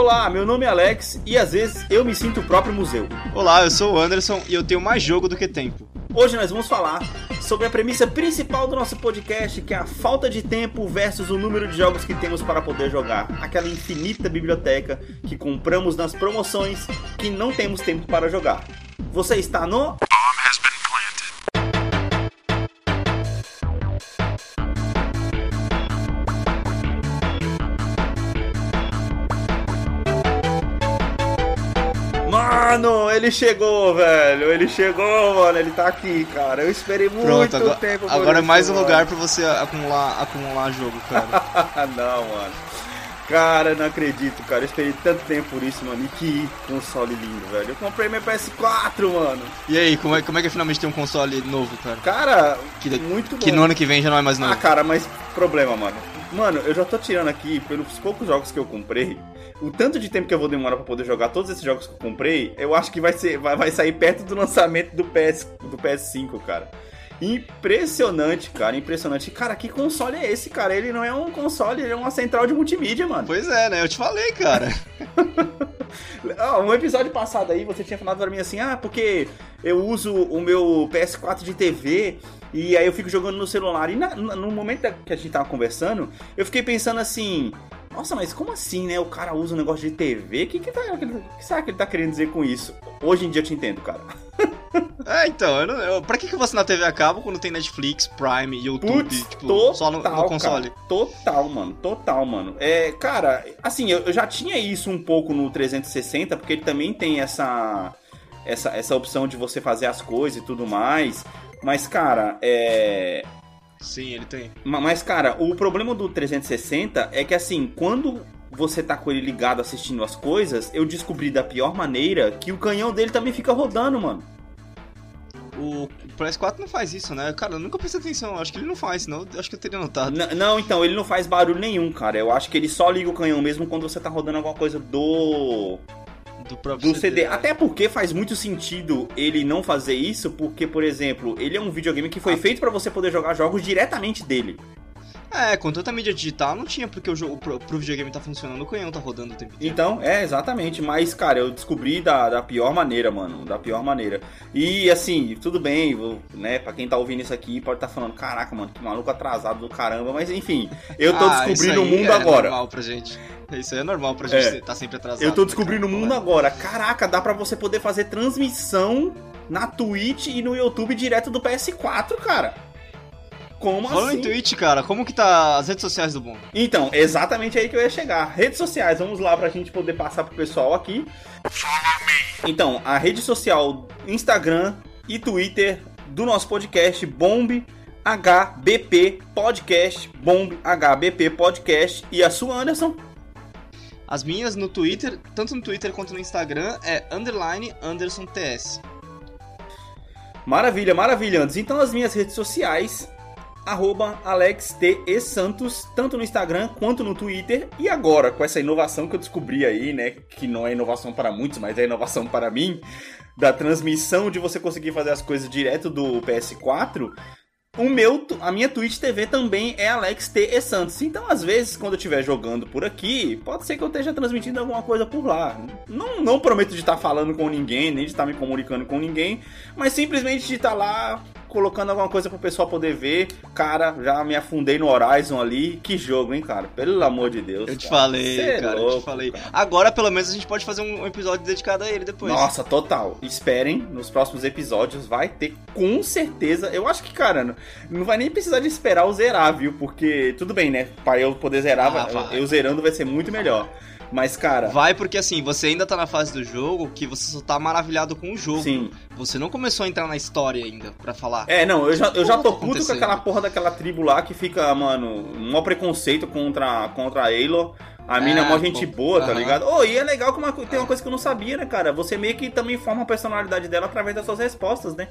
Olá, meu nome é Alex e às vezes eu me sinto o próprio museu. Olá, eu sou o Anderson e eu tenho mais jogo do que tempo. Hoje nós vamos falar sobre a premissa principal do nosso podcast, que é a falta de tempo versus o número de jogos que temos para poder jogar. Aquela infinita biblioteca que compramos nas promoções que não temos tempo para jogar. Você está no ele chegou, velho. Ele chegou, mano. Ele tá aqui, cara. Eu esperei muito Pronto, agora, tempo agora é mais um mano. lugar pra você acumular, acumular jogo, cara. não, mano. Cara, não acredito, cara. Eu esperei tanto tempo por isso, mano. E que console lindo, velho. Eu comprei meu PS4, mano. E aí, como é, como é que é finalmente tem um console novo, cara? Cara, Que, muito bom. que no ano que vem já não é mais novo. Ah, cara, mas problema, mano. Mano, eu já tô tirando aqui, pelos poucos jogos que eu comprei, o tanto de tempo que eu vou demorar pra poder jogar todos esses jogos que eu comprei, eu acho que vai, ser, vai, vai sair perto do lançamento do, PS, do PS5, cara. Impressionante, cara, impressionante. Cara, que console é esse, cara? Ele não é um console, ele é uma central de multimídia, mano. Pois é, né? Eu te falei, cara. Ah, um episódio passado aí, você tinha falado pra mim assim, ah, porque eu uso o meu PS4 de TV e aí eu fico jogando no celular. E na- na- no momento que a gente tava conversando, eu fiquei pensando assim, nossa, mas como assim, né? O cara usa um negócio de TV? O que, que, tá, que, que será que ele tá querendo dizer com isso? Hoje em dia eu te entendo, cara. É, então, eu não, eu, pra que, que você na TV a cabo quando tem Netflix, Prime, YouTube, Putz, tipo, total, só no, no console? cara. total, mano, total, mano. É, cara, assim, eu, eu já tinha isso um pouco no 360, porque ele também tem essa, essa, essa opção de você fazer as coisas e tudo mais. Mas, cara, é. Sim, ele tem. ma- Mas, cara, o problema do 360 é que, assim, quando você tá com ele ligado assistindo as coisas, eu descobri da pior maneira que o canhão dele também fica rodando, mano. O PS4 não faz isso, né? Cara, eu nunca prestei atenção. Acho que ele não faz, senão eu acho que eu teria notado. N- não, então, ele não faz barulho nenhum, cara. Eu acho que ele só liga o canhão mesmo quando você tá rodando alguma coisa do Do próprio do CD. né? Até porque faz muito sentido ele não fazer isso, porque, por exemplo, ele é um videogame que foi Ah. feito pra você poder jogar jogos diretamente dele. É, com tanta mídia digital não tinha porque o jogo pro, pro videogame tá funcionando, o canhão tá rodando o tempo inteiro. Então, é, exatamente. Mas, cara, eu descobri da, da pior maneira, mano. Da pior maneira. E, assim, tudo bem, vou- né? Pra quem tá ouvindo isso aqui, pode estar falando, caraca, mano, que maluco atrasado do caramba. Mas, enfim, eu tô Ah, descobrindo o mundo é agora. normal pra gente. Isso aí é normal pra gente É. estar sempre atrasado. Eu tô né, descobrindo o mundo agora. Caraca, dá pra você poder fazer transmissão na Twitch e no YouTube direto do PS4, cara. Como Falando assim? em Twitch, cara, como que tá as redes sociais do Bom? Então, exatamente aí que eu ia chegar. Redes sociais, vamos lá pra gente poder passar pro pessoal aqui. Então, a rede social Instagram e Twitter do nosso podcast Bomb HBP Podcast, Bomb HBP Podcast e a sua Anderson. As minhas no Twitter, tanto no Twitter quanto no Instagram, é underline Anderson TS. Maravilha, maravilha, Andes. Então as minhas redes sociais, arroba Alex T. E. Santos, tanto no Instagram quanto no Twitter. E agora, com essa inovação que eu descobri aí, né? Que não é inovação para muitos, mas é inovação para mim, da transmissão de você conseguir fazer as coisas direto do PS4. O meu, a minha Twitch TV também é Alex T. Santos. Então, às vezes, quando eu estiver jogando por aqui, pode ser que eu esteja transmitindo alguma coisa por lá. Não, não prometo de estar falando com ninguém, nem de estar me comunicando com ninguém, mas simplesmente de estar lá colocando alguma coisa pro pessoal poder ver. Cara, já me afundei no Horizon ali. Que jogo, hein, cara? Pelo amor de Deus. Eu te cara. falei, Cê é cara, eu louco, te falei. cara. Agora, pelo menos, a gente pode fazer um episódio dedicado a ele depois. Nossa, total. Esperem, nos próximos episódios vai ter com certeza. Eu acho que, cara, não, vai nem precisar de esperar eu zerar, viu? Porque tudo bem, né? Para eu poder zerar, Ah, vai- vai. eu zerando vai ser muito melhor. Mas, cara, Vai porque assim, você ainda tá na fase do jogo que você só tá maravilhado com o jogo. sim. Você não começou a entrar na história ainda pra falar. É, não, eu já, eu já tô tá puto com aquela porra daquela tribo lá que fica, mano, um maior preconceito contra, contra a Aloy. A mina é É, mó gente pô. boa, tá ligado? Oh, e é legal que uma, tem uma coisa que eu não sabia, né, cara? Você meio que também forma a personalidade dela através das suas respostas, né?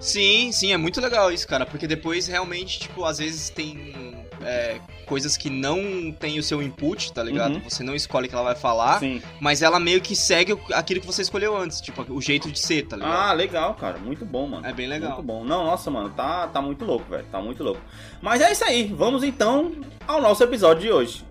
Sim, sim, é muito legal isso, cara, porque depois realmente, tipo, às vezes tem é, coisas que não tem o seu input, tá ligado? Uhum. Você não escolhe o que ela vai falar, Sim. mas ela meio que segue aquilo que você escolheu antes, tipo, o jeito de ser, tá ligado? Ah, legal, cara. Muito bom, mano. É bem legal. Muito bom. Não, nossa, mano, tá, tá muito louco, velho. Tá muito louco. Mas é isso aí. Vamos então ao nosso episódio de hoje.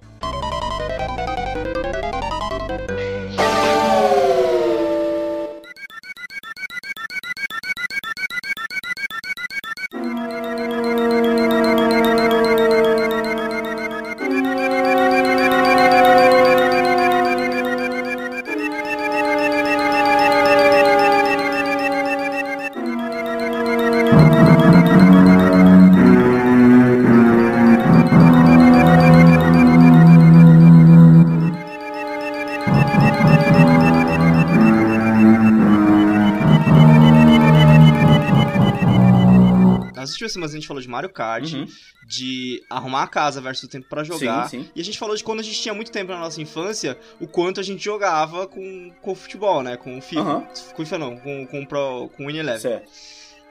Falou de Mario Kart, uhum. de arrumar a casa versus o tempo para jogar. Sim, sim. E a gente falou de quando a gente tinha muito tempo na nossa infância, o quanto a gente jogava com, com futebol, né? Com o FIFA. Uhum. Com o FIFA não, com, com, com, com o Win Eleven. Certo.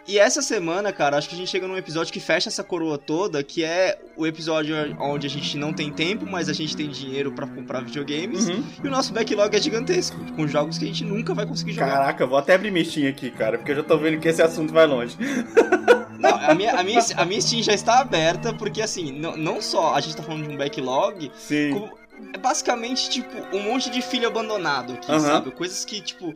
E essa semana, cara, acho que a gente chega num episódio que fecha essa coroa toda, que é o episódio onde a gente não tem tempo, mas a gente tem dinheiro para comprar videogames. Uhum. E o nosso backlog é gigantesco, com jogos que a gente nunca vai conseguir jogar. Caraca, vou até abrir Steam aqui, cara, porque eu já tô vendo que esse assunto vai longe. Não, a minha, a, minha, a minha Steam já está aberta, porque assim, não, não só a gente tá falando de um backlog, Sim. Como, é basicamente, tipo, um monte de filho abandonado aqui, uhum. sabe? Coisas que, tipo,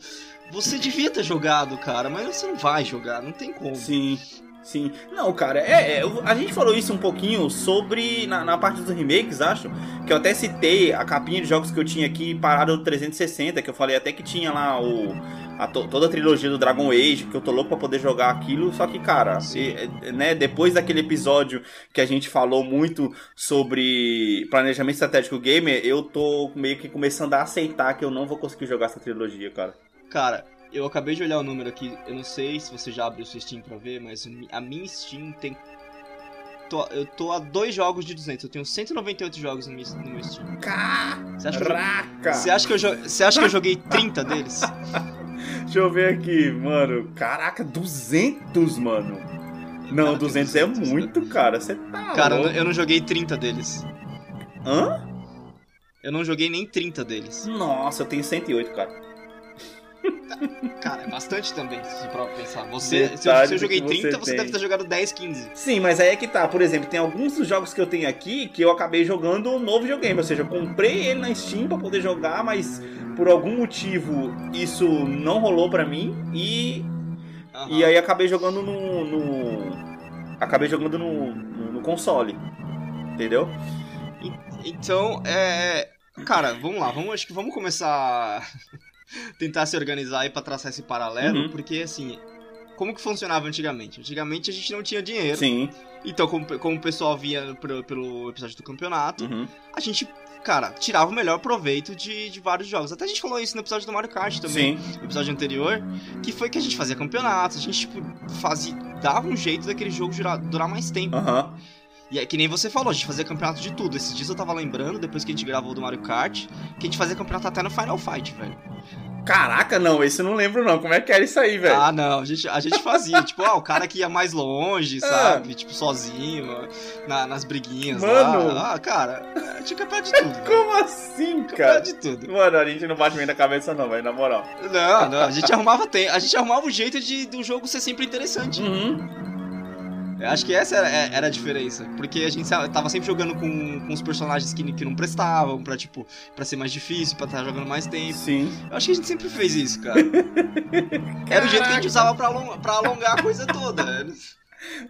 você devia ter jogado, cara, mas você não vai jogar, não tem como. Sim. Sim. Não, cara, é, é, a gente falou isso um pouquinho sobre. Na, na, parte dos remakes, acho. Que eu até citei a capinha de jogos que eu tinha aqui parado do 360, que eu falei até que tinha lá o. A, toda a trilogia do Dragon Age, que eu tô louco pra poder jogar aquilo. Só que, cara, e, né, depois daquele episódio que a gente falou muito sobre planejamento estratégico gamer, eu tô meio que começando a aceitar que eu não vou conseguir jogar essa trilogia, cara. Cara, eu acabei de olhar o número aqui, eu não sei se você já abriu o seu Steam pra ver, mas a minha Steam tem. Tô, eu tô a dois jogos de 200, eu tenho 198 jogos no meu, no meu Steam. Caraca! Você acha que eu, você acha que eu joguei 30 deles? Deixa eu ver aqui, mano. Caraca, 200, mano. Não, cara, 200, 200 é muito, cara. Você tá. Cara, louco. eu não joguei 30 deles. Hã? Eu não joguei nem 30 deles. Nossa, eu tenho 108, cara. Cara, é bastante também, se for pensar. Você, se eu, se eu, joguei 30, você, você deve ter jogado 10, 15. Sim, mas aí é que tá. Por exemplo, tem alguns dos jogos que eu tenho aqui que eu acabei jogando um novo videogame. Ou seja, eu comprei ele na Steam pra poder jogar, mas por algum motivo isso não rolou pra mim. E. Uhum. E aí acabei jogando no. no acabei jogando no, no, no console. Entendeu? Então, é. Cara, vamos lá, vamos, acho que vamos começar tentar se organizar aí para traçar esse paralelo, uhum. porque assim, como que funcionava antigamente? Antigamente a gente não tinha dinheiro. Sim. Então, como, como o pessoal via pelo, pelo episódio do campeonato, uhum. a gente, cara, tirava o melhor proveito de, de vários jogos. Até a gente falou isso no episódio do Mario Kart também, Sim. no episódio anterior, que foi que a gente fazia campeonatos, a gente, tipo, fazia, dava um jeito daquele jogo durar, durar mais tempo. Aham. Uhum. E é que nem você falou, a gente fazia campeonato de tudo. Esses dias eu tava lembrando, depois que a gente gravou do Mario Kart, que a gente fazia campeonato até no Final Fight, velho. Caraca, não, esse eu não lembro não. Como é que era isso aí, velho? Ah, não, a gente, a gente fazia, tipo, ah, o cara que ia mais longe, é. sabe? Tipo, sozinho, na, nas briguinhas Mano. lá. Ah, cara, tinha campeonato de tudo. Como assim, cara? Campeonato de tudo. Mano, a gente não bate bem na cabeça não, velho, na moral. Não, não, a gente arrumava, a gente arrumava o jeito de, do jogo ser sempre interessante. Uhum. Eu acho que essa era, é, era, a diferença. Porque a gente tava sempre jogando com, com os personagens que, que não prestavam, pra, tipo, pra ser mais difícil, pra estar tá jogando mais tempo. Sim. Eu acho que a gente sempre fez isso, cara. era o jeito que a gente usava pra, alongar, pra alongar a coisa toda.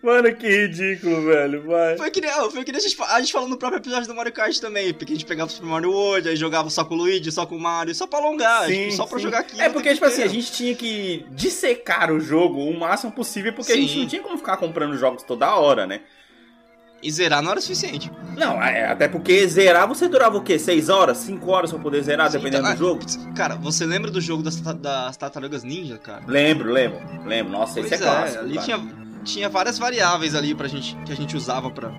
Mano, que ridículo, velho. Vai. Foi que nem, foi que nem a, gente, a gente falou no próprio episódio do Mario Kart também. Porque a gente pegava o Super Mario World, aí jogava só com o Luigi, só com o Mario, só pra alongar, sim, tipo, só sim. pra jogar aqui. É porque, tipo assim, a gente tinha que dissecar o jogo o máximo possível, porque sim. a gente não tinha como ficar comprando jogos toda hora, né? E zerar não era suficiente. Não, é, até porque zerar você durava o quê? 6 horas? 5 horas pra poder zerar, Sim, dependendo então, do jogo? Cara, você lembra do jogo das, das Tartarugas Ninja, cara? Lembro, lembro, lembro. Nossa, pois esse é, é clássico. Ali tinha, tinha várias variáveis ali pra gente, que a gente usava pra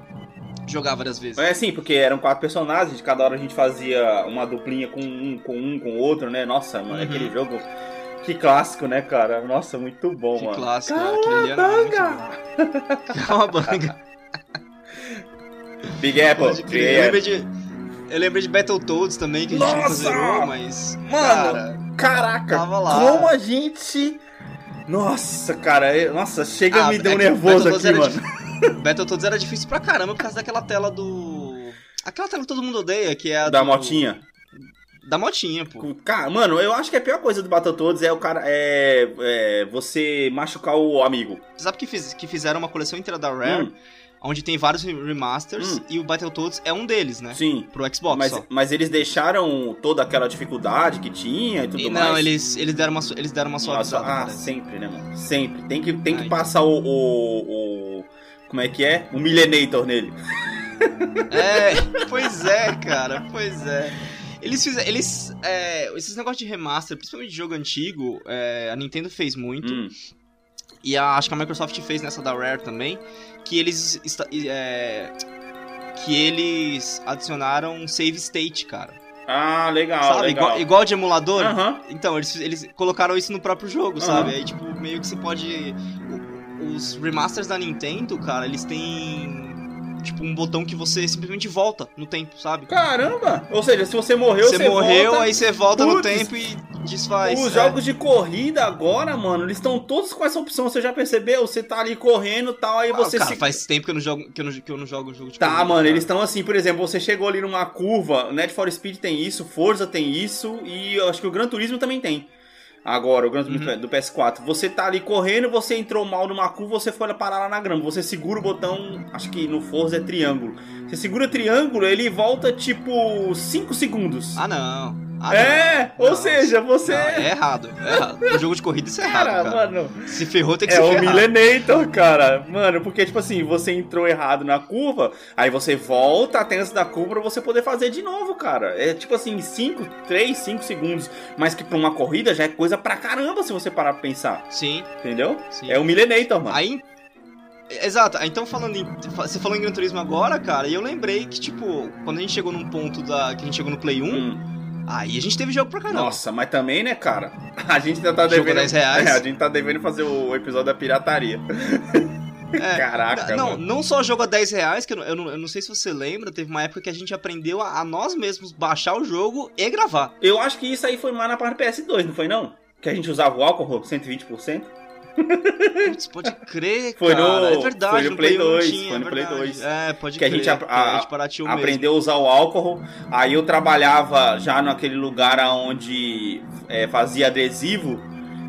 jogar várias vezes. É sim, porque eram quatro personagens, cada hora a gente fazia uma duplinha com um, com um, com outro, né? Nossa, mano, uhum. aquele jogo. Que clássico, né, cara? Nossa, muito bom, que mano. Que clássico, Calabanga! Big Apple. Eu lembrei de, eu lembrei de Battletoads também, que a gente Nossa! nunca zerou, mas. Mano, cara, caraca, como a gente nossa, cara, nossa, chega ah, me um é nervoso aqui, mano. Battletoads era difícil pra caramba por causa daquela tela do. Aquela tela que todo mundo odeia, que é a. Da do... motinha. Da motinha, pô. Cara, mano, eu acho que a pior coisa do Battletoads é o cara. É, é você machucar o amigo. Sabe que, fiz, que fizeram uma coleção inteira da Rare? Hum onde tem vários remasters hum. e o Battletoads é um deles, né? Sim. Pro Xbox mas, só. Mas eles deixaram toda aquela dificuldade que tinha e tudo e não, mais. Não, eles, eles deram uma, eles deram uma suavizada. Ah, sempre, né, mano? Sempre. Tem que, tem que passar o, o, o, Como é que é? O Millenator nele. É, pois é, cara, pois é. Eles fizeram. Eles. É, esses negócios de remaster, principalmente de jogo antigo, é, a Nintendo fez muito. Hum. E a, acho que a Microsoft fez nessa da Rare também, que eles é, que eles adicionaram save state, cara. Ah, legal, sabe? legal. Igual, igual de emulador. Uhum. Então, eles, eles colocaram isso no próprio jogo, uhum. sabe? Aí, tipo, meio que você pode... Os remasters da Nintendo, cara, eles têm tipo, um botão que você simplesmente volta no tempo, sabe? Caramba! Ou seja, se você morreu, você, você morreu, volta... aí você volta Puts, no tempo e desfaz. Os é. jogos de corrida agora, mano, eles estão todos com essa opção, você já percebeu? Você tá ali correndo e tal, aí ah, você cara, se... faz tempo que eu não jogo, que eu não, que eu não jogo jogo de tá, corrida. Tá, mano, cara. eles estão assim, por exemplo, você chegou ali numa curva, Net for Speed tem isso, Forza tem isso, e eu acho que o Gran Turismo também tem. Agora, o Gran Turismo uhum. do PS4. Você tá ali correndo, você entrou mal numa curva, você foi parar lá na grama. Você segura o botão, acho que no Forza é triângulo. Você segura triângulo, ele volta tipo 5 segundos. Ah, não. Ah, é, não. ou seja, você. Não, é errado, é errado. No jogo de corrida isso é cara, errado. Cara, mano. Se ferrou, tem que é se ferrar. É o Milenator, cara. Mano, porque, tipo assim, você entrou errado na curva, aí você volta até antes da curva pra você poder fazer de novo, cara. É tipo assim, 5, 3, 5 segundos. Mas que pra uma corrida já é coisa pra caramba se você parar pra pensar. Sim. Entendeu? Sim. É o Milenator, mano. Aí Exato, então falando em. Você falou em Gran Turismo agora, cara, e eu lembrei que, tipo, quando a gente chegou num ponto da. que a gente chegou no Play 1, hum. Aí a gente teve jogo pra caramba. Nossa, mas também, né, cara? A gente ainda tá devendo. 10 reais. É, a gente tá devendo fazer o episódio da pirataria. É, Caraca, não, mano. não só jogo a 10 reais, que eu, eu, não, eu não sei se você lembra, teve uma época que a gente aprendeu a, a, nós mesmos baixar o jogo e gravar. Eu acho que isso aí foi mais na parte do PS2, não foi não? Que a gente usava o álcool 120%? Putz, pode crer, foi cara. No, é verdade, foi no, Play, 2. Tinha, foi no é Play 2. É, pode que crer. a gente, a, a, a gente aprendeu mesmo. a usar o álcool. Aí eu trabalhava já naquele lugar onde é, fazia adesivo.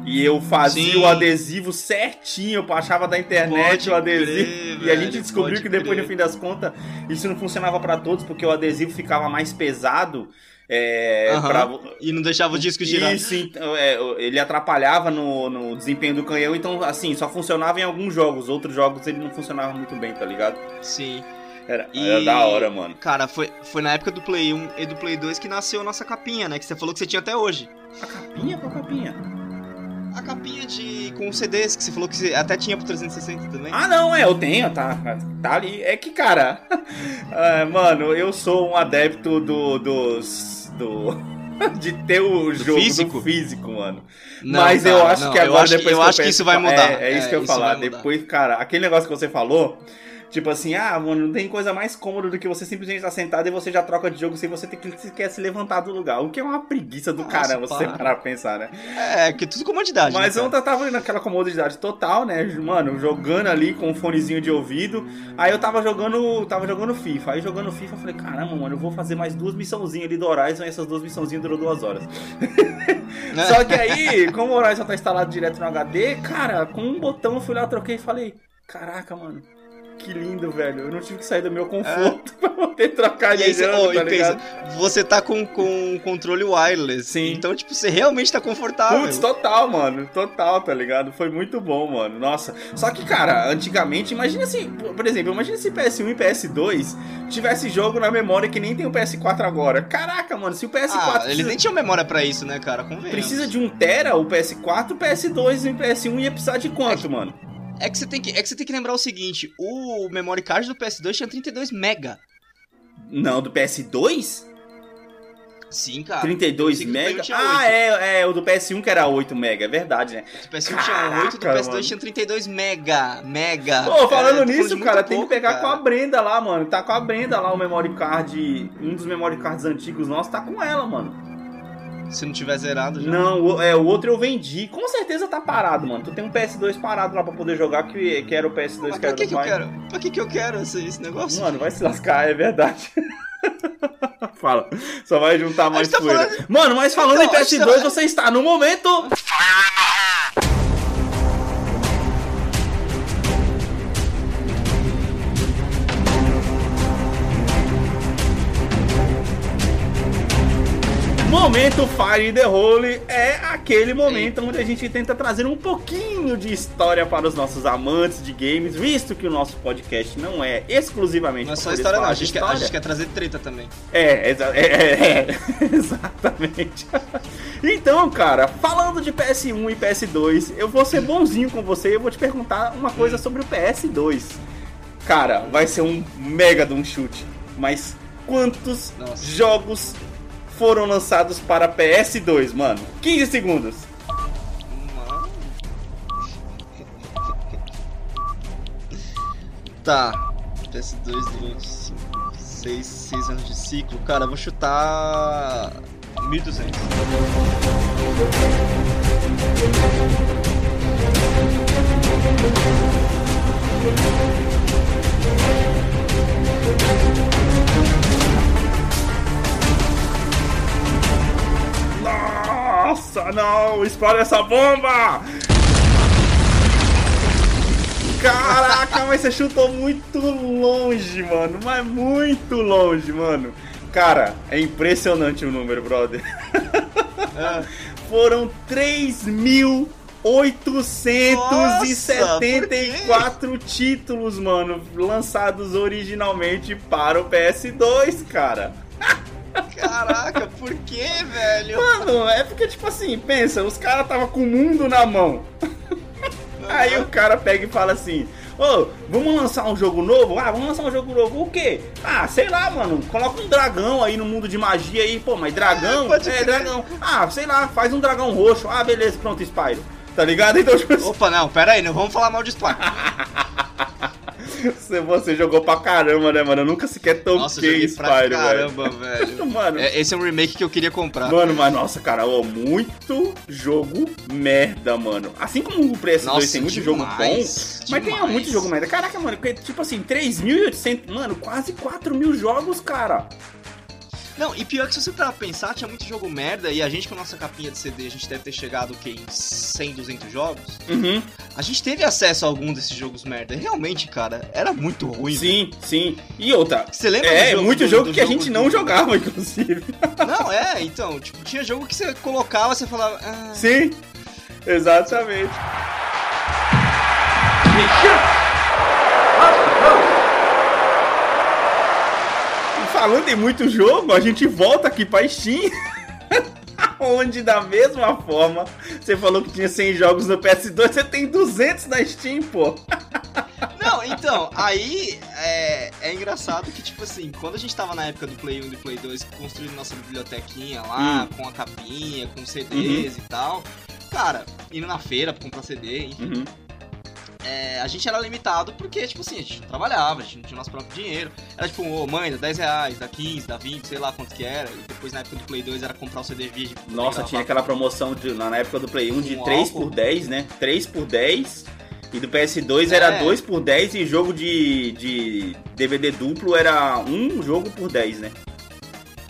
E eu fazia Sim. o adesivo certinho, eu baixava da internet pode o adesivo. Crer, e a gente descobriu que depois, crer. no fim das contas, isso não funcionava para todos, porque o adesivo ficava mais pesado. É, uhum. pra... E não deixava o disco girar. Isso, então, é, ele atrapalhava no, no, desempenho do canhão, então assim, só funcionava em alguns jogos, outros jogos ele não funcionava muito bem, tá ligado? Sim. Era, e, era da hora, mano. Cara, foi, foi na época do Play 1 e do Play 2 que nasceu a nossa capinha, né? Que você falou que você tinha até hoje. A capinha? Qual capinha? A capinha de com CDs que você falou que você até tinha pro 360 também. Ah, não, é, eu tenho, tá, tá ali. É que, cara, é, mano, eu sou um adepto do, dos. do. de ter o jogo físico? físico, mano. Não, Mas cara, eu acho não, que agora, eu acho, depois eu que acho que isso vai mudar. É, é isso é, que eu ia falar. Depois, cara, aquele negócio que você falou Tipo assim, ah, mano, não tem coisa mais cômoda do que você simplesmente estar sentado e você já troca de jogo sem você ter que quer se levantar do lugar. O que é uma preguiça do Nossa, caramba, você parar pra pensar, né? É, que tudo comodidade. Mas né, eu tava naquela comodidade total, né? Mano, jogando ali com um fonezinho de ouvido. Aí eu tava jogando. Tava jogando FIFA. Aí jogando FIFA, eu falei, caramba, mano, eu vou fazer mais duas missãozinhas ali do Horizon e essas duas missãozinhas durou duas horas. Só que aí, como o Horizon tá instalado direto no HD, cara, com um botão eu fui lá, troquei e falei, caraca, mano que lindo, velho. Eu não tive que sair do meu conforto é. pra poder trocar de jogo, oh, tá pensa, Você tá com, com controle wireless. Sim. Então, tipo, você realmente tá confortável. Putz, total, mano. Total, tá ligado? Foi muito bom, mano. Nossa. Só que, cara, antigamente, imagina se, por exemplo, imagina se PS1 e PS2 tivesse jogo na memória que nem tem o PS4 agora. Caraca, mano, se o PS4... Ah, precisa... eles nem tinham memória para isso, né, cara? Convenhamos. Precisa de um tera, o PS4, o PS2 e o PS1 ia precisar de quanto, é mano? É que, você tem que, é que você tem que lembrar o seguinte: o memory card do PS2 tinha 32 mega. Não, do PS2? Sim, cara. 32 mega? Ah, é, é, o do PS1 que era 8 mega, é verdade, né? O do PS1 Caraca, tinha 8, do PS2 mano. tinha 32 mega, mega. Pô, falando é, nisso, cara, tem pouco, que pegar cara. com a Brenda lá, mano. Tá com a Brenda lá o memory card, um dos memory cards antigos nossos tá com ela, mano. Se não tiver zerado já. Não, o, é, o outro eu vendi. Com certeza tá parado, mano. Tu tem um PS2 parado lá pra poder jogar que, que era o PS2 Mas que era que do que pai. Eu quero? Pra que, que eu quero esse, esse negócio? Mano, vai se lascar, é verdade. Fala. Só vai juntar mais tá poeira. Falando... Mano, mas falando então, em PS2, tá... você está no momento. Momento Fire the Hole é aquele momento onde a gente tenta trazer um pouquinho de história para os nossos amantes de games, visto que o nosso podcast não é exclusivamente Não é só história não, a gente, quer, a gente quer trazer treta também. É, exa é, é, é exatamente. então, cara, falando de PS1 e PS2, eu vou ser bonzinho com você e eu vou te perguntar uma coisa sobre o PS2. Cara, vai ser um mega de um chute, mas quantos Nossa. jogos foram lançados para PS2, mano? 15 segundos. Tá. PS2 durante 6, 6 anos de ciclo. Cara, vou chutar. 1200. Nossa, não! Explode essa bomba! Caraca, mas você chutou muito longe, mano. Mas muito longe, mano. Cara, é impressionante o número, brother. É. Foram 3.874 títulos, mano, lançados originalmente para o PS2, cara. Caraca, por que, velho? Mano, é porque, tipo assim, pensa, os caras tava com o mundo na mão. Aí o cara pega e fala assim: Ô, oh, vamos lançar um jogo novo? Ah, vamos lançar um jogo novo. O quê? Ah, sei lá, mano. Coloca um dragão aí no mundo de magia aí. Pô, mas dragão? É, é dragão. Ah, sei lá, faz um dragão roxo. Ah, beleza, pronto, Spyro. Tá ligado? Então, tipo assim... Opa, não, pera aí, não vamos falar mal de Spyro. Você, jogou pra caramba, né, mano? Eu nunca sequer toquei nossa, Spyro, pra caramba, velho. velho. mano, é, esse é um remake que eu queria comprar. Mano, mas nossa, cara, ó, muito jogo merda, mano. Assim como o PS2 nossa, tem muito demais, jogo bom, demais. mas tem muito jogo merda. Caraca, mano, tipo assim, 3.800, mano, quase 4 mil jogos, cara. Não, e pior que se você pra pensar, tinha muito jogo merda, e a gente com a nossa capinha de CD, a gente deve ter chegado o quê? Em 100, 200 jogos? Uhum. A gente teve acesso a algum desses jogos merda. Realmente, cara, era muito ruim. Sim, sim. E outra. Você lembra É, jogo, muito do, jogo do que jogo a gente não jogava, inclusive. Não, é, então, tipo, tinha jogo que você colocava, você falava. Ah... Sim, exatamente. Falando em muito jogo, a gente volta aqui pra Steam. Onde da mesma forma, você falou que tinha 100 jogos no PS2, você tem 200 na Steam, pô. Não, então, aí é, é engraçado que, tipo assim, quando a gente tava na época do Play 1 e do Play 2, construindo nossa bibliotequinha lá, hum. com a capinha, com CDs uhum. e tal, cara, indo na feira pra comprar CD, enfim. Uhum é, a gente era limitado porque, tipo assim, a gente não trabalhava, a gente não tinha nosso próprio dinheiro. Era tipo, ô oh, mãe, dá 10 reais, dá 15, dá 20, sei lá quanto que era. E depois na época do Play 2 era comprar o CD virgem. Nossa, tinha aquela promoção de, na época do Play 1 de um 3 álcool. por 10, né? 3 por 10. E do PS2 é. era 2 por 10 e jogo de, de DVD duplo era um jogo por 10, né?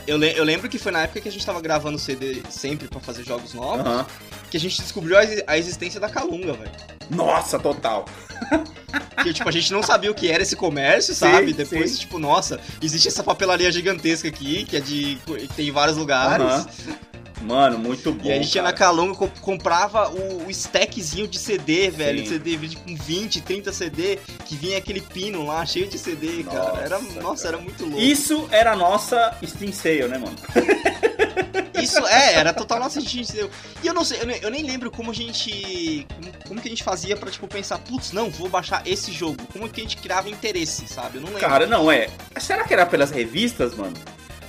Eu, le eu lembro que foi na época que a gente tava gravando CD sempre para fazer jogos novos, uh -huh. que a gente descobriu a, a existência da Calunga, velho. Nossa, total. Que, tipo, a gente não sabia o que era esse comércio, sabe? Sim, Depois, sim. tipo, nossa, existe essa papelaria gigantesca aqui, que é de. que tem em vários lugares. Uh -huh. Mano, muito bom. E a gente ia na Calunga, comp comprava o, o stackzinho de CD, velho. Sim. CD com 20, 30 CD, que vinha aquele pino lá, cheio de CD, nossa, cara. Era, nossa, era muito louco. Isso era a nossa Steam Sale, né, mano? Isso é, era total nossa Steam Sale. E eu não sei, eu nem, eu nem lembro como a gente. Como, como, que a gente fazia pra, tipo, pensar, putz, não, vou baixar esse jogo. Como que a gente criava interesse, sabe? Eu não lembro. Cara, não, é. Será que era pelas revistas, mano?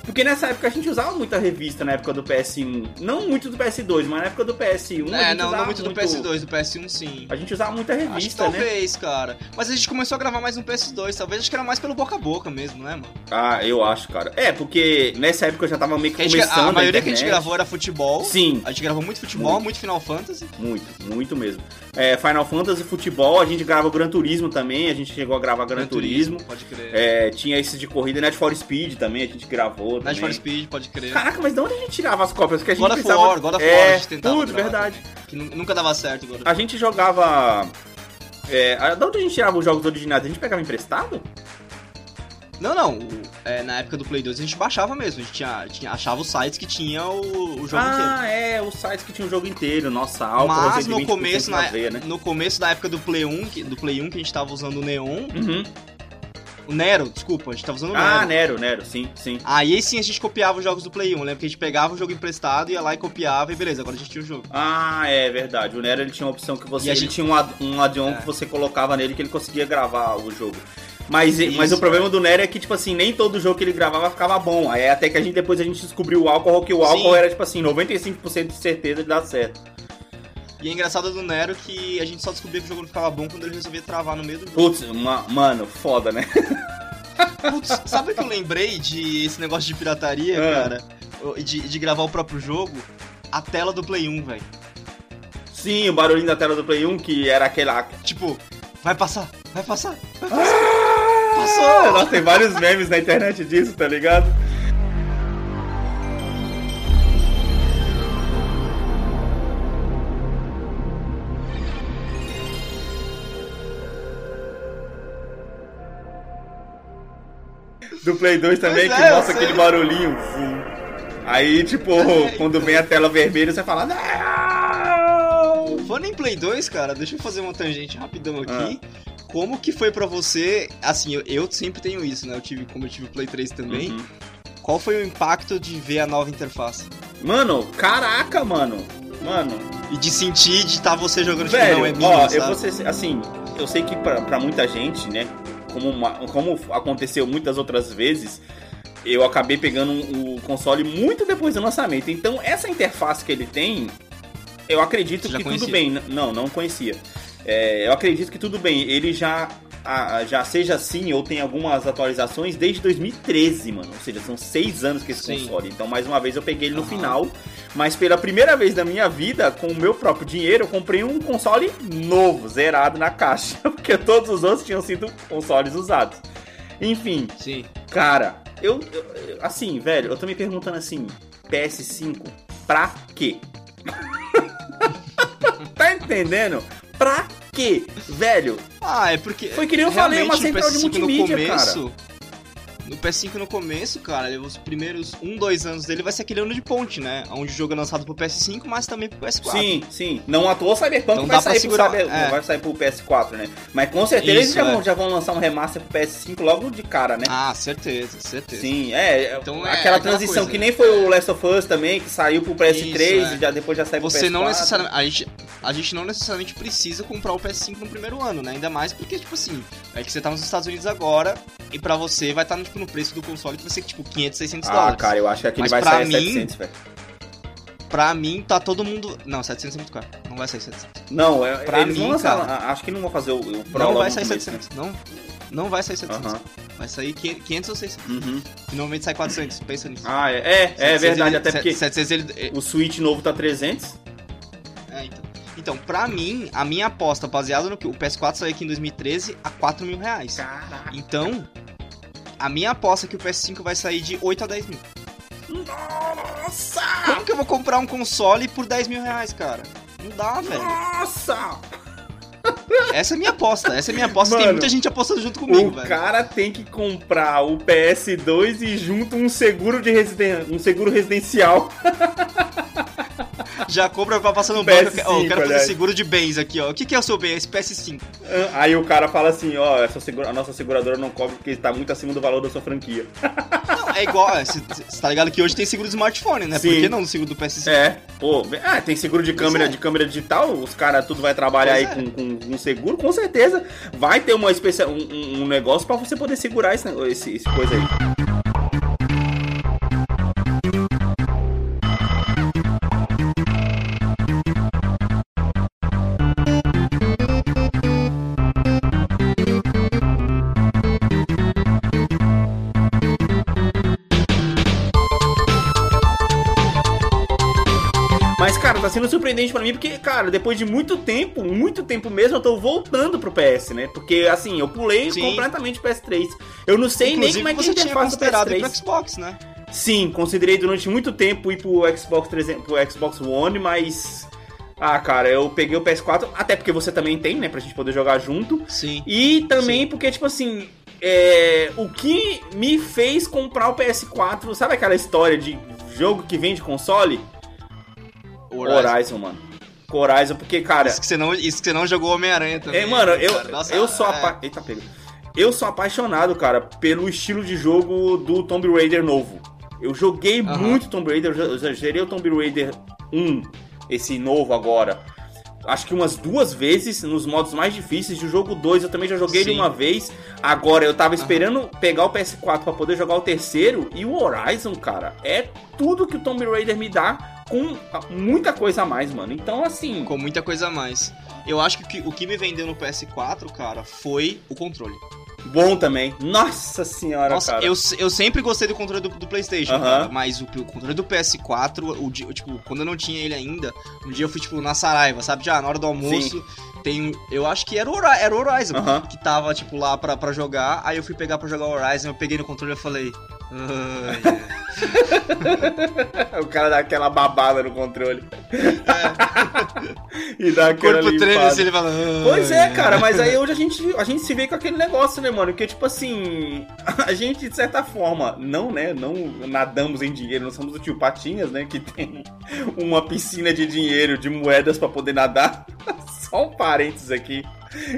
Porque nessa época a gente usava muita revista na época do PS1. Não muito do PS2, mas na época do PS1. É, não, não muito, muito, do PS2, do PS1 sim. A gente usava muita revista, acho que né? talvez, cara. Mas a gente começou a gravar mais no PS2, talvez acho que era mais pelo boca a boca mesmo, né, mano? Ah, eu acho, cara. É, porque nessa época eu já tava meio que começando. A, a maioria a que a gente gravou era futebol. Sim. A gente gravou muito futebol, muito, muito Final Fantasy. Muito, muito mesmo. É, Final Fantasy, futebol, a gente grava Gran Turismo também, a gente chegou a gravar Gran, Gran Turismo. Turismo. Pode crer. É, tinha esse de corrida, Net for Speed também, a gente gravou. Net for Speed, pode crer. Caraca, mas de onde a gente tirava as cópias? Que a gente God of pensava... War, God of War, é, a gente tentava tudo, verdade. Também, que nunca dava certo. God a gente jogava... É, de onde a gente tirava os jogos originais? A gente pegava emprestado? Não, não. é, na época do Play 2 a gente baixava mesmo. A gente tinha, tinha achava os sites que tinha o, o jogo ah, inteiro. Ah, é, os sites que tinha o jogo inteiro. Nossa, álcool, Mas no começo, na, veia, né? no começo da época do Play 1, que, do Play 1 que a gente tava usando o Neon. Uhum. O Nero, desculpa, a gente tava usando o Nero. Ah, Nero, Nero, sim, sim. Aí sim a gente copiava os jogos do Play 1, lembra que a gente pegava o jogo emprestado, ia lá e copiava e beleza, agora a gente tinha o jogo. Ah, é verdade. O Nero ele tinha uma opção que você. ele gente... tinha um, um add-on é. que você colocava nele que ele conseguia gravar o jogo. Mas, mas o problema do Nero é que, tipo assim, nem todo jogo que ele gravava ficava bom. Aí até que a gente depois a gente descobriu o álcool, que o álcool Sim. era, tipo assim, 95% de certeza de dar certo. E é engraçado do Nero que a gente só descobriu que o jogo não ficava bom quando ele resolvia travar no meio do jogo. Putz, mano, foda, né? Putz, sabe o que eu lembrei de esse negócio de pirataria, é. cara? De, de gravar o próprio jogo? A tela do Play 1, velho. Sim, o barulhinho da tela do Play 1, que era aquela. Tipo, vai passar, vai passar, vai passar. Ah, Passou! Nossa, tem vários memes na internet disso, tá ligado? Do Play 2 também, pois que é, mostra aquele barulhinho. Aí, tipo, quando vem a tela vermelha, você fala. Não! Falando em Play 2, cara, deixa eu fazer uma tangente rapidão aqui. Ah. Como que foi para você? Assim, eu, eu, sempre tenho isso, né? Eu tive, como eu tive Play 3 também. Uhum. Qual foi o impacto de ver a nova interface? Mano, caraca, mano. Mano. E de sentir de estar tá você jogando Velho, tipo, não é minha, ó, sabe? eu vou ser, assim, eu sei que pra, pra muita gente, né, como, uma, como aconteceu muitas outras vezes, eu acabei pegando o console muito depois do lançamento. Então, essa interface que ele tem, eu acredito que conhecia? tudo bem. Não, não conhecia. É, eu acredito que tudo bem. Ele já já seja assim ou tem algumas atualizações desde 2013, mano. Ou seja, são seis anos que esse Sim. console. Então, mais uma vez, eu peguei ele no uhum. final. Mas pela primeira vez na minha vida, com o meu próprio dinheiro, eu comprei um console novo, zerado na caixa. Porque todos os outros tinham sido consoles usados. Enfim. Sim. Cara, eu, eu assim, velho, eu tô me perguntando assim, PS5, pra quê? tá entendendo? Pra quê, velho? Ah, é porque. Foi que nem eu falei, uma central de multimídia, começo, cara no PS5 no começo, cara, os primeiros um, dois anos dele vai ser aquele ano de ponte, né? Onde o jogo é lançado pro PS5, mas também pro PS4. Sim, sim. Não à toa Cyberpunk então vai, sair segurar, pro, é. vai sair pro PS4, né? Mas com certeza Isso, eles já, é. vão, já vão lançar um remaster pro PS5 logo de cara, né? Ah, certeza, certeza. Sim, é. Então, é aquela transição coisa, que nem foi o Last of Us também, que saiu pro PS3 Isso, é. e já, depois já saiu pro Você PS4. não necessariamente. A gente, a gente não necessariamente precisa comprar o PS5 no primeiro ano, né? Ainda mais porque, tipo assim, é que você tá nos Estados Unidos agora e pra você vai estar tá, tipo, no preço do console que vai ser tipo 500, 600 ah, dólares. Ah, cara, eu acho que aquele vai sair mim, 700, velho. Pra mim, tá todo mundo. Não, 700 é muito caro. Não vai sair 700. Não, é, pra mim, lançar, cara, acho que não vão fazer o, o Pro Não vai sair 700. Não, não vai sair 700. Uh -huh. Vai sair 500 ou 600. Uhum. Finalmente sai 400. Pensa nisso. Ah, é, é, é verdade. Ele, até porque 700 ele, o Switch novo tá 300. É, então. Então, pra mim, a minha aposta baseada no que o PS4 saiu aqui em 2013 a 4 mil reais. Caraca. Então, a minha aposta é que o PS5 vai sair de 8 a 10 mil. Nossa! Como que eu vou comprar um console por 10 mil reais, cara? Não dá, velho. Nossa! Essa é minha aposta, essa é minha aposta. Mano, tem muita gente apostando junto comigo, o velho. O cara tem que comprar o PS2 e junto um seguro de residen... um seguro residencial. Já compra pra passar no banco. Ó, eu quero fazer seguro de bens aqui, ó. O que, que é o seu bem? Esse PS5. Ah, aí o cara fala assim, ó, essa segura... a nossa seguradora não cobre porque está muito acima do valor da sua franquia. Não, é igual, você tá ligado que hoje tem seguro de smartphone, né? Sim. Por que não no seguro do PS5? É, pô, ah, tem seguro de câmera, é. de câmera digital, os caras tudo vai trabalhar pois aí é. com, com um seguro, com certeza vai ter uma especial, um, um negócio para você poder segurar esse, esse, esse coisa aí. Sendo surpreendente para mim, porque, cara, depois de muito tempo, muito tempo mesmo, eu tô voltando pro PS, né? Porque, assim, eu pulei Sim. completamente PS3. Eu não sei Inclusive, nem como é que a gente faz considerado PS3. pro Xbox, né? Sim, considerei durante muito tempo ir pro Xbox 300, pro Xbox One, mas ah, cara, eu peguei o PS4, até porque você também tem, né, pra gente poder jogar junto. Sim. E também Sim. porque, tipo assim, é, o que me fez comprar o PS4, sabe aquela história de jogo que vem de console? Horizon, Horizon mano. Horizon, porque, cara. Isso que você não, isso que você não jogou Homem-Aranha também. É, mano, eu, Nossa, eu sou é... apa... Eita, pega. Eu sou apaixonado, cara, pelo estilo de jogo do Tomb Raider novo. Eu joguei uhum. muito Tomb Raider, eu já gerei o Tomb Raider 1, esse novo agora. Acho que umas duas vezes nos modos mais difíceis. De jogo 2 eu também já joguei Sim. ele uma vez. Agora eu tava esperando uhum. pegar o PS4 para poder jogar o terceiro. E o Horizon, cara, é tudo que o Tomb Raider me dá com muita coisa a mais, mano. Então, assim. Com muita coisa a mais. Eu acho que o que me vendeu no PS4, cara, foi o controle. Bom também. Nossa senhora, Nossa, cara. Eu, eu sempre gostei do controle do, do PlayStation, uh -huh. cara, mas o, o, controle do PS4, o, tipo, quando eu não tinha ele ainda, um dia eu fui, tipo, na Saraiva, sabe? Já na hora do almoço, Sim. tem. Eu acho que era o, era o Horizon, uh -huh. que tava, tipo, lá pra, pra jogar. Aí eu fui pegar pra jogar o Horizon, eu peguei no controle e falei. o cara dá aquela babada no controle. É. e dá aquela Corpo treme assim, ele fala. Pois é, cara, mas aí hoje a gente, a gente se vê com aquele negócio, né, mano? Que tipo assim, a gente, de certa forma, não, né? Não nadamos em dinheiro, não somos o tio Patinhas, né? Que tem uma piscina de dinheiro, de moedas para poder nadar. Só um parênteses aqui.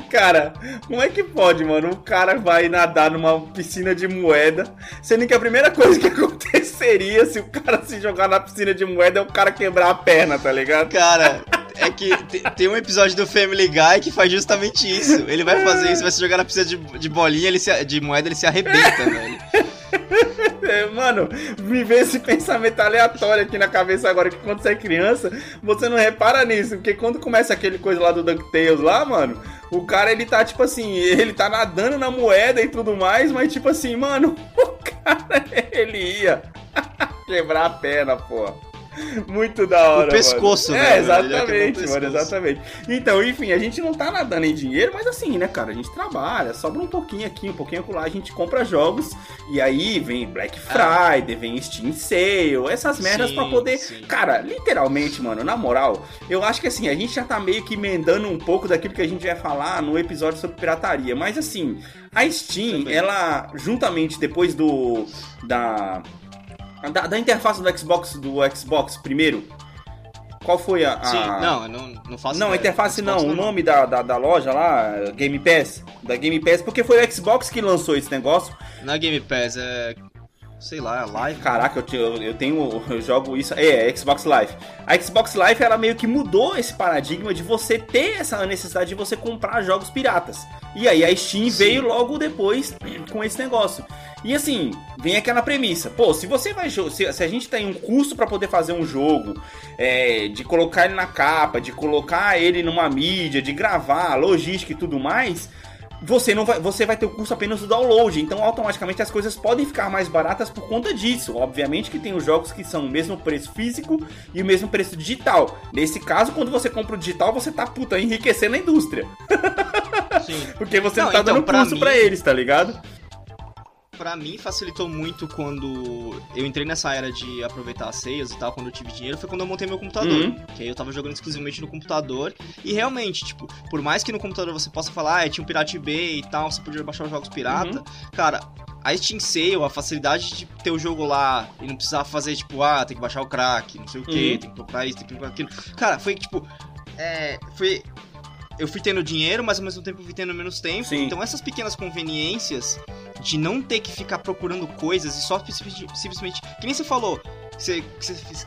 Cara, como é que pode, mano? O cara vai nadar numa piscina de moeda, sendo que a primeira coisa que aconteceria se o cara se jogar na piscina de moeda é o cara quebrar a perna, tá ligado? Cara, é que tem um episódio do Family Guy que faz justamente isso. Ele vai fazer isso, vai se jogar na piscina de, de bolinha, ele se, de moeda, ele se arrebenta, velho. É, mano, me vê esse pensamento aleatório aqui na cabeça agora, que quando você é criança, você não repara nisso, porque quando começa aquele coisa lá do DuckTales lá, mano, o cara, ele tá, tipo assim, ele tá nadando na moeda e tudo mais, mas tipo assim, mano, o cara, ele ia quebrar a perna, pô. Muito da hora. O pescoço, mano. né? É, exatamente, mano, exatamente. Então, enfim, a gente não tá nadando em dinheiro, mas assim, né, cara? A gente trabalha, sobra um pouquinho aqui, um pouquinho lá, a gente compra jogos e aí vem Black ah. Friday, ah. vem Steam Sale, essas merdas para poder. Sim. Cara, literalmente, mano, na moral, eu acho que assim, a gente já tá meio que emendando um pouco daquilo que a gente vai falar no episódio sobre pirataria, mas assim, a Steam, Também. ela, juntamente depois do. da da, da, interface do Xbox, do Xbox primeiro. Qual foi a. a... Sim, não, não, não faço Não, a interface Xbox não, o nome da, da, da, loja lá, Game Pass. Da Game Pass, porque foi o Xbox que lançou esse negócio. Na é Game Pass, é sei lá, Live. Caraca, eu, eu tenho. Eu jogo isso. É, é, Xbox Live. A Xbox Live ela meio que mudou esse paradigma de você ter essa necessidade de você comprar jogos piratas. E aí a Steam Sim. veio logo depois com esse negócio. E assim, vem aquela premissa. Pô, se você vai. Se, se a gente tem um custo para poder fazer um jogo, é, de colocar ele na capa, de colocar ele numa mídia, de gravar, logística e tudo mais você não vai, você vai ter o custo apenas do download, então automaticamente as coisas podem ficar mais baratas por conta disso. Obviamente que tem os jogos que são o mesmo preço físico e o mesmo preço digital. Nesse caso, quando você compra o digital, você tá puta enriquecendo a indústria. Sim. Porque você não, não tá então, dando mim... para eles, tá ligado? Para mim facilitou muito quando eu entrei nessa era de aproveitar as ceias e tal, quando eu tive dinheiro, foi quando eu montei meu computador. Uhum. Que aí eu tava jogando exclusivamente no computador. E realmente, tipo, por mais que no computador você possa falar, ah, tinha um Pirate Bay e tal, você podia baixar os jogos pirata, uhum. cara, a Steam Sale, a facilidade de ter o jogo lá e não precisar fazer, tipo, ah, tem que baixar o crack, não sei o que, uhum. tem que comprar isso, tem que comprar aquilo. Cara, foi tipo. É, foi eu fui tendo dinheiro, mas ao mesmo tempo eu fui tendo menos tempo. Sim. Então essas pequenas conveniências de não ter que ficar procurando coisas e só simplesmente. Que nem você falou. Você,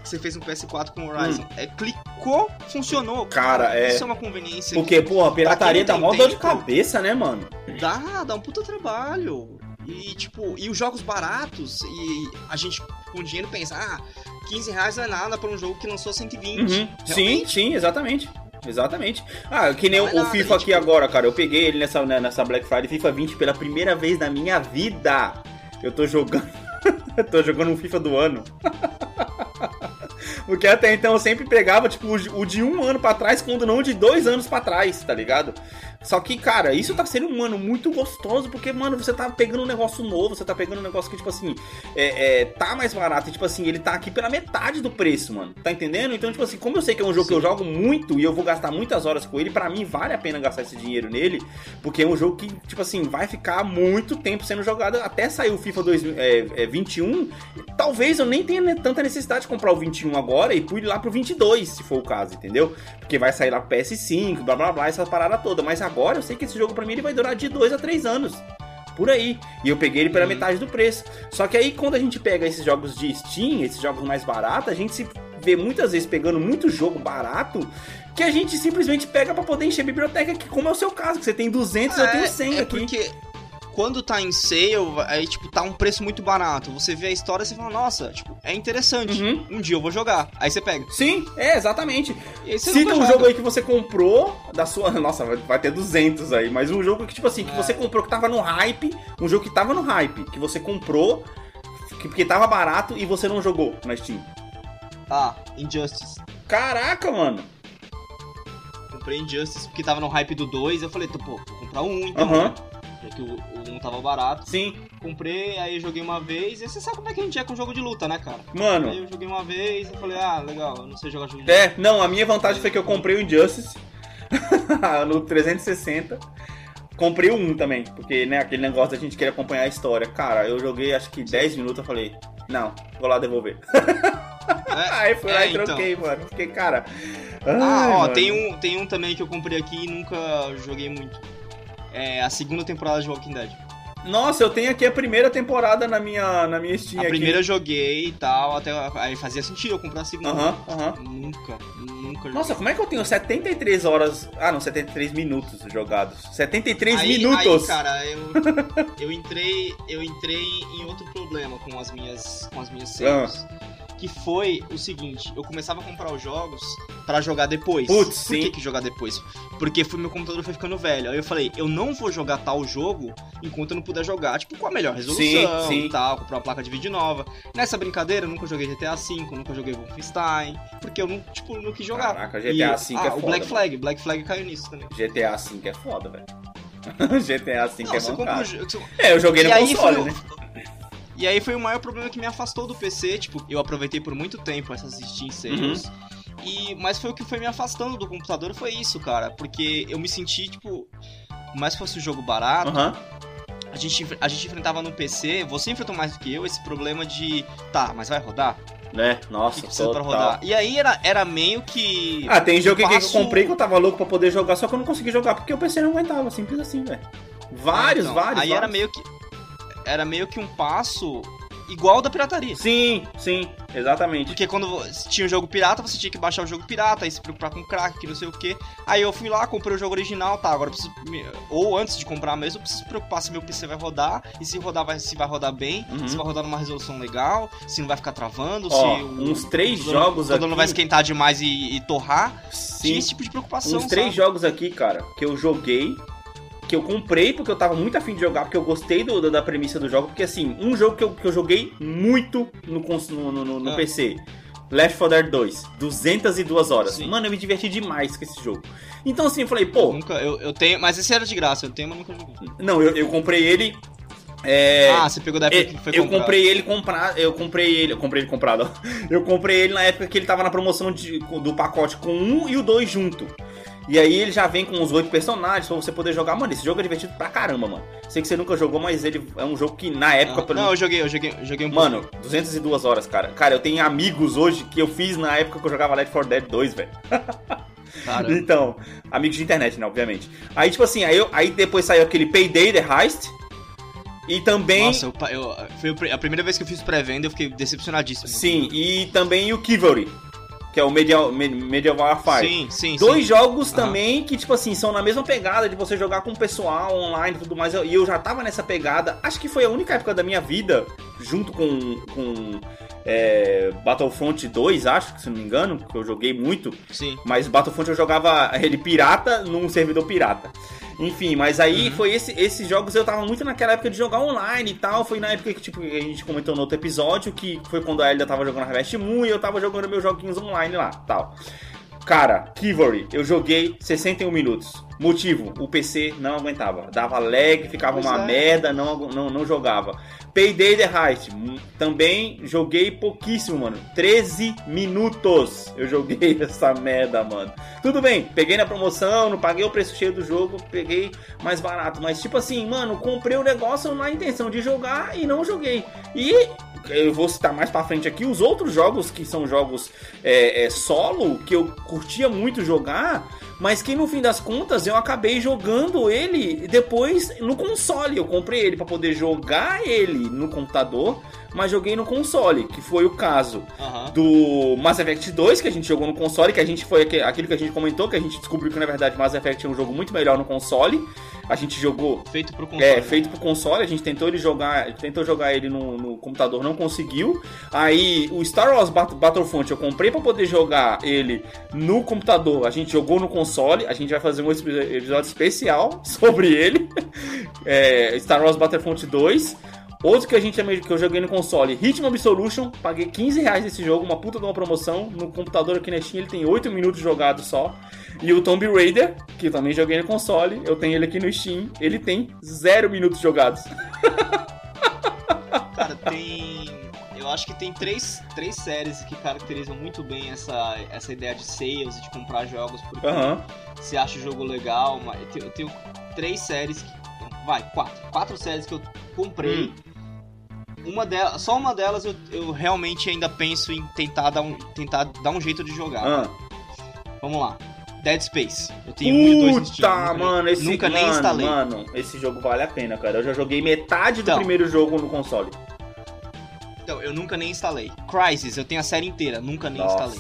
você fez um PS4 com Horizon. Hum. É, clicou, funcionou. Cara, é. Isso é uma conveniência. Porque, pô, a pirataria dá mó dor de cabeça, né, mano? Dá, dá um puta trabalho. E, tipo, e os jogos baratos, e a gente com dinheiro pensa, ah, 15 reais não é nada pra um jogo que lançou 120. Uhum. Sim, sim, exatamente. Exatamente. Ah, que nem o, o FIFA aqui agora, cara. Eu peguei ele nessa, né, nessa Black Friday, FIFA 20, pela primeira vez na minha vida. Eu tô jogando. eu tô jogando um FIFA do ano. Porque até então eu sempre pegava, tipo, o de um ano para trás, quando não de dois anos para trás, tá ligado? Só que, cara, isso tá sendo, mano, muito gostoso, porque, mano, você tá pegando um negócio novo, você tá pegando um negócio que, tipo assim, é, é, tá mais barato, e, tipo assim, ele tá aqui pela metade do preço, mano. Tá entendendo? Então, tipo assim, como eu sei que é um jogo Sim. que eu jogo muito e eu vou gastar muitas horas com ele, para mim vale a pena gastar esse dinheiro nele, porque é um jogo que, tipo assim, vai ficar muito tempo sendo jogado até sair o FIFA 2021. É, é, talvez eu nem tenha tanta necessidade de comprar o 21 agora e pule lá pro 22, se for o caso, entendeu? Porque vai sair lá pro PS5, blá blá blá, essa parada toda. Mas agora eu sei que esse jogo para mim ele vai durar de 2 a 3 anos. Por aí. E eu peguei ele pela metade do preço. Só que aí quando a gente pega esses jogos de Steam, esses jogos mais baratos, a gente se vê muitas vezes pegando muito jogo barato que a gente simplesmente pega para poder encher a biblioteca, que como é o seu caso, que você tem 200, é, eu tenho 100 é aqui. Porque quando tá em sale, aí, tipo, tá um preço muito barato. Você vê a história e você fala, nossa, tipo, é interessante. Uhum. Um dia eu vou jogar. Aí você pega. Sim, é, exatamente. Cita um jogo aí que você comprou da sua. Nossa, vai ter 200 aí. Mas um jogo que, tipo assim, que é. você comprou que tava no hype. Um jogo que tava no hype. Que você comprou que, porque tava barato e você não jogou na Steam. Ah, Injustice. Caraca, mano comprei Injustice porque tava no hype do 2. Eu falei, pô, vou comprar um então. Uhum. Que o, o 1 tava barato. Sim. Comprei, aí joguei uma vez. E você sabe como é que a gente é com jogo de luta, né, cara? Mano. Aí eu joguei uma vez e falei, ah, legal, eu não sei jogar jogo de é, luta. É, não, a minha vantagem foi que eu comprei o Injustice no 360. Comprei o 1 também, porque, né, aquele negócio da gente querer acompanhar a história. Cara, eu joguei acho que 10 minutos, eu falei, não, vou lá devolver. É, aí fui é, lá e troquei, então. mano. Fiquei, cara. Ai, ah, ó, tem um, tem um também que eu comprei aqui e nunca joguei muito é, a segunda temporada de Walking Dead. Nossa, eu tenho aqui a primeira temporada na minha, na minha Steam. A aqui. primeira eu joguei e tal, até aí fazia sentido eu comprar a segunda. Aham, uh aham. -huh, uh -huh. Nunca, nunca joguei. Nossa, como é que eu tenho 73 horas. Ah, não, 73 minutos jogados. 73 aí, minutos! Aí, cara, eu, eu entrei. Eu entrei em outro problema com as minhas. com as minhas saves. Uh -huh que foi o seguinte: eu começava a comprar os jogos para jogar depois. Putz, Por que, que jogar depois? Porque foi, meu computador foi ficando velho. Aí eu falei, eu não vou jogar tal jogo enquanto eu não puder jogar, tipo, com a melhor resolução sim, sim. e tal, comprar uma placa de vídeo nova. Nessa brincadeira, eu nunca joguei GTA V, nunca joguei Wolfenstein, porque eu não, tipo, não quis jogar. Caraca, GTA V é foda. o Black Flag, Black Flag caiu nisso também. GTA V é foda, velho. GTA V não, é mancado. É, eu joguei no console, foi, né? E aí foi o maior problema que me afastou do PC, tipo, eu aproveitei por muito tempo essas Steam Sales. Uhum. E, mas foi o que foi me afastando do computador, foi isso, cara. Porque eu me senti, tipo, mais fosse um jogo barato, uhum. a, gente, a gente enfrentava no PC, você enfrentou mais do que eu, esse problema de, tá, mas vai rodar? Né? Nossa, que precisa pra rodar. E aí era, era meio que. Ah, tem jogo passo... que eu comprei que eu tava louco pra poder jogar, só que eu não consegui jogar porque o PC não aguentava, simples assim, velho. Vários, então, vários. Aí vários. era meio que era meio que um passo igual da pirataria. Sim, sim, exatamente. Porque quando tinha o um jogo pirata, você tinha que baixar o jogo pirata, aí se preocupar com crack, que não sei o que. Aí eu fui lá, comprei o jogo original, tá, agora preciso. Ou antes de comprar mesmo, eu preciso preocupar se meu PC vai rodar, e se rodar, vai, se vai rodar bem, uhum. se vai rodar numa resolução legal, se não vai ficar travando, Ó, se. O, uns três jogos aqui. não vai esquentar demais e, e torrar. Sim. Tinha esse tipo de preocupação. Uns três sabe? jogos aqui, cara, que eu joguei que eu comprei porque eu tava muito afim de jogar, porque eu gostei do, da premissa do jogo. Porque, assim, um jogo que eu, que eu joguei muito no, no, no, no ah. PC. Left 4 Dead 2, 202 horas. Sim. Mano, eu me diverti demais com esse jogo. Então, assim, eu falei, pô. Eu nunca, eu, eu tenho, mas esse era de graça, eu tenho, mas nunca joguei. Não, eu, eu comprei ele. É, ah, você pegou da época que foi comprado. Eu comprei ele comprado. Eu comprei ele. Eu comprei ele comprado. Eu comprei ele na época que ele tava na promoção de, do pacote com um e o dois junto. E aí ele já vem com os oito personagens pra você poder jogar. Mano, esse jogo é divertido pra caramba, mano. Sei que você nunca jogou, mas ele é um jogo que na época. Não, pelo... não eu joguei, eu joguei, eu joguei um Mano, 202 horas, cara. Cara, eu tenho amigos hoje que eu fiz na época que eu jogava Left 4 Dead 2, velho. então, amigos de internet, né, obviamente. Aí, tipo assim, aí, eu, aí depois saiu aquele Payday The Heist. E também. Nossa, eu, eu, foi a primeira vez que eu fiz pré-venda, eu fiquei decepcionadíssimo. Sim, e também o Kivalry que é o Medieval, Medieval Warfare. Sim, sim, Dois sim. jogos uhum. também que, tipo assim, são na mesma pegada de você jogar com o pessoal online e tudo mais. E eu já tava nessa pegada. Acho que foi a única época da minha vida, junto com, com é, Battlefront 2, acho, se não me engano, que eu joguei muito. Sim. Mas Battlefront eu jogava ele pirata num servidor pirata. Enfim, mas aí uhum. foi esse, esses jogos eu tava muito naquela época de jogar online e tal. Foi na época que, tipo, a gente comentou no outro episódio, que foi quando a Elida tava jogando Harvest Moon e eu tava jogando meus joguinhos online lá tal. Cara, Kivory, eu joguei 61 minutos. Motivo, o PC não aguentava. Dava lag, ficava pois uma é. merda, não, não, não jogava. Payday The Heist, hum, também joguei pouquíssimo, mano. 13 minutos eu joguei essa merda, mano. Tudo bem, peguei na promoção, não paguei o preço cheio do jogo, peguei mais barato. Mas tipo assim, mano, comprei o negócio na intenção de jogar e não joguei. E eu vou citar mais pra frente aqui os outros jogos que são jogos é, é, solo, que eu curtia muito jogar, mas que no fim das contas eu acabei jogando ele depois no console. Eu comprei ele para poder jogar ele no computador, mas joguei no console, que foi o caso uhum. do Mass Effect 2, que a gente jogou no console, que a gente foi aquilo que a gente comentou, que a gente descobriu que na verdade Mass Effect é um jogo muito melhor no console. A gente jogou. Feito pro console. É, feito pro console. A gente tentou ele jogar. Tentou jogar ele no, no computador, não conseguiu. Aí o Star Wars Battlefront eu comprei para poder jogar ele no computador. A gente jogou no console. A gente vai fazer um episódio especial sobre ele. É, Star Wars Battlefront 2. Outro que a gente que eu joguei no console, Hitman Absolution, paguei 15 reais nesse jogo, uma puta de uma promoção. No computador aqui na Steam ele tem 8 minutos jogados só. E o Tomb Raider, que eu também joguei no console, eu tenho ele aqui no Steam, ele tem 0 minutos jogados. Cara, tem. Eu acho que tem três, três séries que caracterizam muito bem essa, essa ideia de sales e de comprar jogos porque uhum. você acha o jogo legal. Mas eu, tenho, três séries que. Vai, quatro. Quatro séries que eu comprei. Hum uma delas, só uma delas eu, eu realmente ainda penso em tentar dar um, tentar dar um jeito de jogar. Ah. Vamos lá. Dead Space. Eu tenho Puta, um e dois no Steam. Nunca, mano, esse, nunca mano, nem instalei. Mano, esse jogo vale a pena, cara. Eu já joguei metade do então, primeiro jogo no console. Então, eu nunca nem instalei. Crysis, eu tenho a série inteira, nunca nem Nossa. instalei.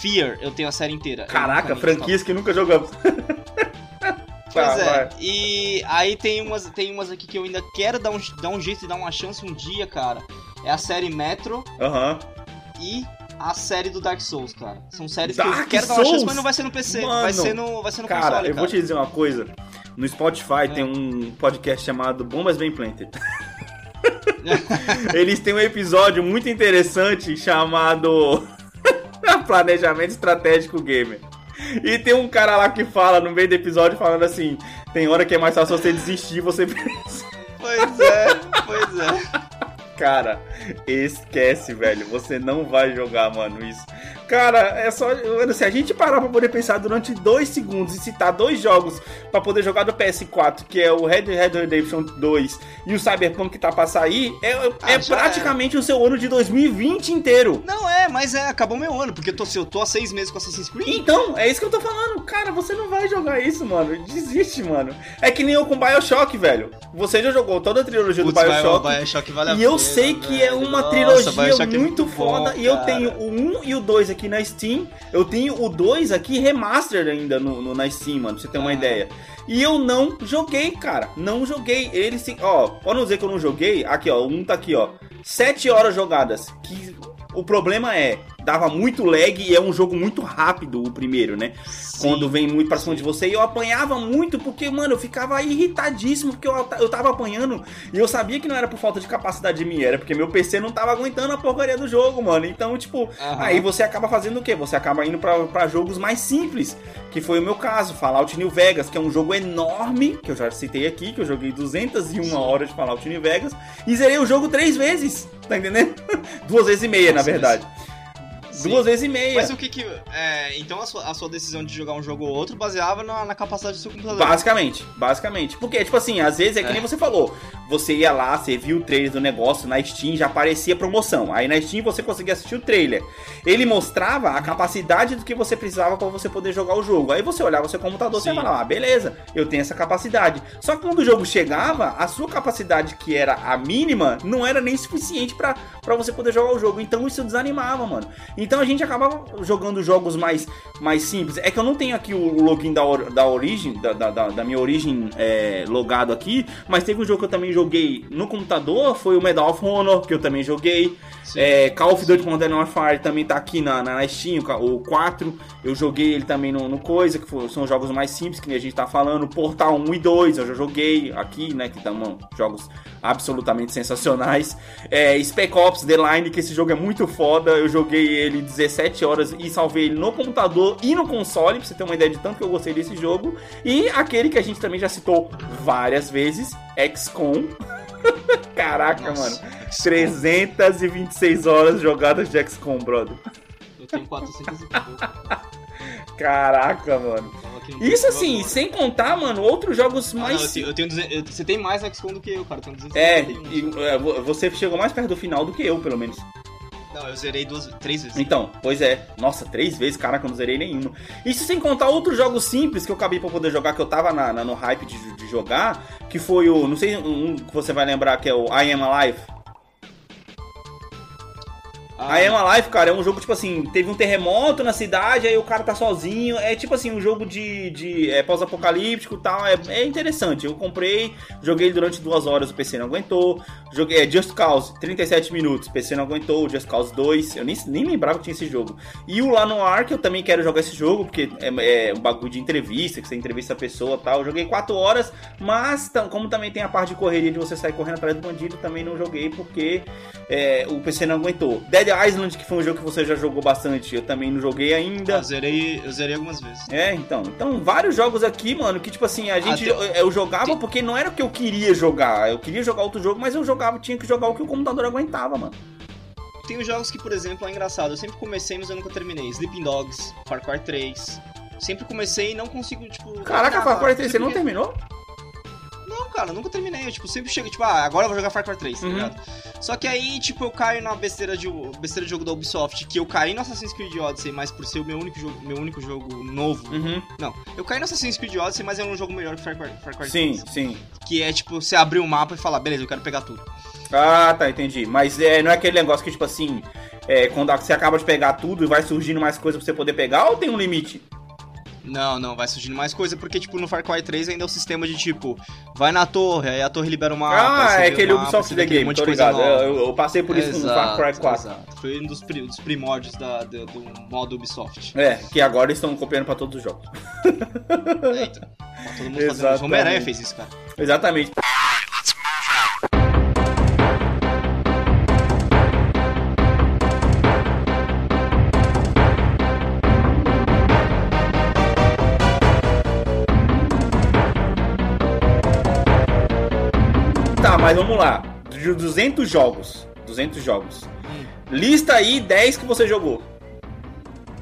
Fear, eu tenho a série inteira. Caraca, franquias que nunca jogamos. Pois tá, é, vai. e aí tem umas, tem umas aqui que eu ainda quero dar um, dar um jeito e dar uma chance um dia, cara. É a série Metro uhum. e a série do Dark Souls, cara. São séries Dark que eu quero Souls? dar uma chance, mas não vai ser no PC, Mano, vai ser no, vai ser no cara, console, cara. eu vou te dizer uma coisa. No Spotify é. tem um podcast chamado Bombas Bem Planted. Eles têm um episódio muito interessante chamado Planejamento Estratégico Gamer. E tem um cara lá que fala no meio do episódio falando assim: tem hora que é mais fácil você desistir, você Pois é, pois é. Cara, esquece, velho. Você não vai jogar, mano, isso. Cara, é só. Se a gente parar pra poder pensar durante dois segundos e citar dois jogos pra poder jogar do PS4, que é o Red Dead Redemption 2 e o Cyberpunk que tá pra sair, é, é ah, é praticamente é. o seu ano de 2020 inteiro. Não é, mas é, acabou meu ano, porque eu tô, eu tô há seis meses com Assassin's Creed. Então, é isso que eu tô falando. Cara, você não vai jogar isso, mano. Desiste, mano. É que nem eu com Bioshock, velho. Você já jogou toda a trilogia Putz, do Bioshock. Bioshock vale a e eu sei que é uma Nossa, trilogia é muito é muito foda. Bom, e eu tenho o 1 e o 2 aqui na Steam. Eu tenho o 2 aqui remastered ainda no, no na Steam, mano, pra você ter uma ah. ideia. E eu não joguei, cara. Não joguei. Ele se. Ó, pode não dizer que eu não joguei. Aqui, ó. Um tá aqui, ó. 7 horas jogadas. Que o problema é, dava muito lag e é um jogo muito rápido o primeiro, né? Sim, Quando vem muito pra cima sim. de você. E eu apanhava muito porque, mano, eu ficava irritadíssimo porque eu, eu tava apanhando e eu sabia que não era por falta de capacidade minha, era porque meu PC não tava aguentando a porcaria do jogo, mano. Então, tipo, uhum. aí você acaba fazendo o quê? Você acaba indo para jogos mais simples, que foi o meu caso. Fallout New Vegas, que é um jogo enorme, que eu já citei aqui, que eu joguei 201 sim. horas de Fallout New Vegas e zerei o jogo três vezes, tá entendendo? Duas vezes e meia, Nossa, na verdade. Sim. Duas vezes e meia. Mas o que que. É, então a sua, a sua, decisão de jogar um jogo ou outro baseava na, na, capacidade do seu computador? Basicamente, basicamente. Porque, tipo assim, às vezes é que é. nem você falou. Você ia lá, você viu o trailer do negócio na Steam, já aparecia promoção. Aí na Steam você conseguia assistir o trailer. Ele mostrava a capacidade do que você precisava para você poder jogar o jogo. Aí você olhava o seu computador e você falava, ah, beleza, eu tenho essa capacidade. Só que quando o jogo chegava, a sua capacidade, que era a mínima, não era nem suficiente para você poder jogar o jogo. Então isso desanimava, mano. Então a gente acaba jogando jogos mais, mais simples. É que eu não tenho aqui o login da, da origem, da, da, da minha origem é, logado aqui, mas teve um jogo que eu também joguei no computador, foi o Medal of Honor, que eu também joguei. É, Call of Duty Modern Warfare também tá aqui na, na Steam, o 4. Eu joguei ele também no, no Coisa, que foi, são jogos mais simples que a gente tá falando. Portal 1 e 2 eu já joguei aqui, né? Que estão jogos absolutamente sensacionais. É, Spec Ops The Line, que esse jogo é muito foda. Eu joguei ele 17 horas e salvei ele no computador e no console, pra você ter uma ideia de tanto que eu gostei desse jogo. E aquele que a gente também já citou várias vezes, XCOM. Caraca, Nossa, mano. 326 horas jogadas de XCOM, brother. Eu tenho 400 e Caraca, mano. Isso assim, sem contar, mano, outros jogos ah, mais. Não, eu tenho, eu tenho eu, você tem mais XCOM do que eu, cara. é, e, é, você chegou mais perto do final do que eu, pelo menos. Não, eu zerei duas, três vezes. Então, pois é. Nossa, três vezes, caraca, eu não zerei nenhuma. Isso sem contar outros jogos simples que eu acabei pra poder jogar, que eu tava na, na no hype de, de, jogar, que foi o. Não sei um que você vai lembrar, que é o I Am Alive. Ah. I Am Alive, cara, é um jogo, tipo assim, teve um terremoto na cidade, aí o cara tá sozinho. É tipo assim, um jogo de, de é, pós-apocalíptico e tal. É, é interessante. Eu comprei, joguei durante duas horas, o PC não aguentou. Joguei é, Just Cause, 37 minutos, PC não aguentou. Just Cause 2, eu nem, nem lembrava que tinha esse jogo. E o lá no Ark, eu também quero jogar esse jogo, porque é, é um bagulho de entrevista, que você entrevista a pessoa e tal. Eu joguei 4 horas, mas como também tem a parte de correria de você sair correndo atrás do bandido, também não joguei porque é, o PC não aguentou. Dead Island, que foi um jogo que você já jogou bastante, eu também não joguei ainda. Eu zerei, eu zerei algumas vezes. É, então. Então, vários jogos aqui, mano, que tipo assim, a gente. Eu, eu, jogava Tem... porque não era o que eu queria jogar. Eu queria jogar outro jogo, mas eu jogava, tinha que jogar o que o computador aguentava, mano. Tem os jogos que, por exemplo, é engraçado. Eu sempre comecei, mas eu nunca terminei. Sleeping Dogs, Far Cry 3. Sempre comecei e não consigo, tipo. Caraca, Far Cry 3, você não terminou? Não, cara, nunca terminei. Eu, tipo, sempre chego, tipo, ah, agora eu vou jogar Far Cry 3, tá uhum. ligado? Só que aí, tipo, eu caio na besteira de, besteira de jogo da Ubisoft, que eu caí no Assassin's Creed Odyssey, mas por ser o meu único jogo, meu único jogo novo. Uhum. Não, eu caí no Assassin's Creed Odyssey, mas é um jogo melhor que Far Cry, Far Cry 3. Sim, sim. Que é, tipo, você abrir o mapa e falar, beleza, eu quero pegar tudo. Ah, tá, entendi. Mas é, não é aquele negócio que, tipo assim, é, quando você acaba de pegar tudo e vai surgindo mais coisa pra você poder pegar, ou tem um limite? Não, não, vai surgindo mais coisa, porque, tipo, no Far Cry 3 ainda é o sistema de, tipo, vai na torre, aí a torre libera uma Ah, é aquele Ubisoft The Game, tô ligado. Eu, eu, passei por isso exato, no Far Cry 4. Exato. Foi um dos, dos primórdios da, do, do, modo Ubisoft. É, que agora eles estão copiando pra todos os jogos. É, então. Tá todo mundo fazendo isso. Homem-Aranha fez isso, cara. Exatamente. Mas vamos lá. De 200 jogos. 200 jogos. Lista aí 10 que você jogou.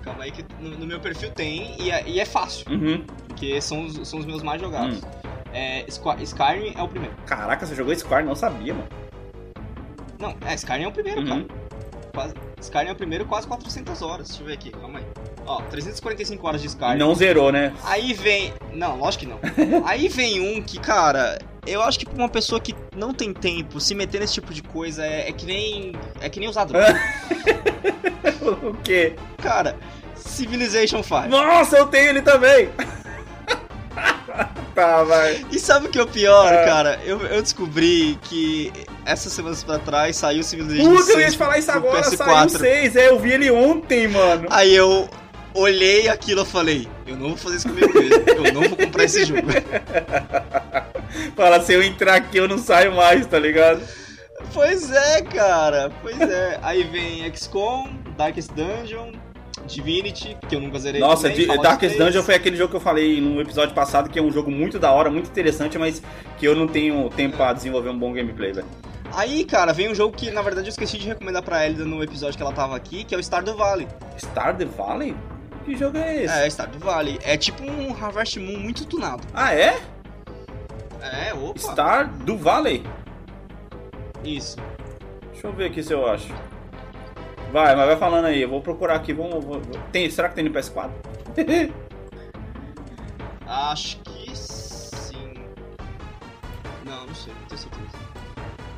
Calma aí que no, no meu perfil tem e é, e é fácil. Uhum. Porque são os, são os meus mais jogados. Hum. É, Skyrim é o primeiro. Caraca, você jogou Skyrim? Não sabia, mano. Não, é, Skyrim é o primeiro, uhum. cara. Quase, Skyrim é o primeiro, quase 400 horas. Deixa eu ver aqui, calma aí. Ó, 345 horas de Skyrim. Não zerou, né? Aí vem. Não, lógico que não. aí vem um que, cara, eu acho que pra uma pessoa que não tem tempo, se meter nesse tipo de coisa é, é que nem. É que nem usar droga. o quê? Cara, Civilization 5. Nossa, eu tenho ele também! tá, vai. E sabe o que é o pior, é. cara? Eu, eu descobri que essas semanas pra trás saiu Civilization Puta, 6. Puta, eu ia te falar isso agora, PS4. saiu 6, é, eu vi ele ontem, mano. Aí eu olhei aquilo e falei, eu não vou fazer isso comigo mesmo, eu não vou comprar esse jogo. Fala, se eu entrar aqui eu não saio mais, tá ligado? Pois é, cara, pois é. Aí vem XCOM, Darkest Dungeon, Divinity, que eu nunca zerei. Nossa, também, Darkest Dungeon foi aquele jogo que eu falei no episódio passado, que é um jogo muito da hora, muito interessante, mas que eu não tenho tempo pra desenvolver um bom gameplay, velho. Aí, cara, vem um jogo que na verdade eu esqueci de recomendar pra Elida no episódio que ela tava aqui, que é o Stardew Valley. Stardew Valley? Que jogo é esse? É, Stardew Valley. É tipo um Harvest Moon muito tunado. Ah, é? É, opa. Star do Valley. Isso. Deixa eu ver aqui se eu acho. Vai, mas vai falando aí. Eu vou procurar aqui. Vamos, vou, tem, será que tem no PS4? acho que sim. Não, não sei, não tenho certeza.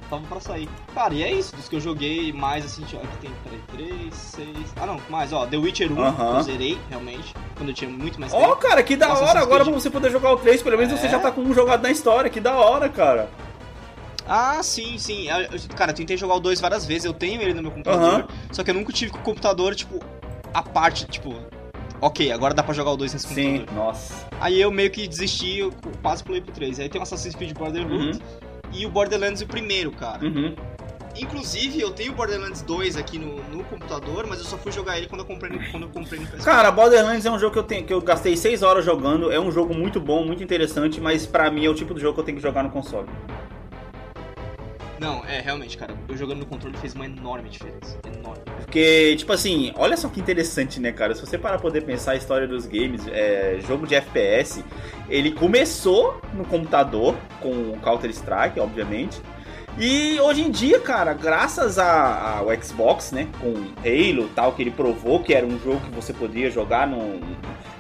Tava pra sair. Cara, e é isso, dos que eu joguei mais assim, aqui tem 3, 6. Ah não, mais, ó, The Witcher 1, uh -huh. eu zerei, realmente, quando eu tinha muito mais tempo. Ó, oh, cara, que da Nossa, hora, agora pra você poder jogar o 3, pelo menos é... você já tá com um jogado na história, que da hora, cara. Ah, sim, sim. Eu, cara, eu tentei jogar o 2 várias vezes, eu tenho ele no meu computador, uh -huh. só que eu nunca tive com o computador, tipo, a parte, tipo, ok, agora dá pra jogar o 2 nesse Sim, computador. nossa. Aí eu meio que desisti, eu quase pulei pro 3. Aí tem o Assassin's Creed Brotherhood uhum. E o Borderlands o primeiro, cara. Uhum. Inclusive, eu tenho o Borderlands 2 aqui no, no computador, mas eu só fui jogar ele quando eu comprei no, quando eu comprei no PS4. Cara, Borderlands é um jogo que eu, tenho, que eu gastei 6 horas jogando. É um jogo muito bom, muito interessante, mas pra mim é o tipo de jogo que eu tenho que jogar no console. Não, é, realmente, cara. Eu jogando no controle fez uma enorme diferença. Enorme. Porque, tipo assim, olha só que interessante, né, cara? Se você parar pra poder pensar a história dos games, é, jogo de FPS, ele começou no computador, com Counter-Strike, obviamente. E hoje em dia, cara, graças ao Xbox, né, com Halo tal, que ele provou que era um jogo que você podia jogar no,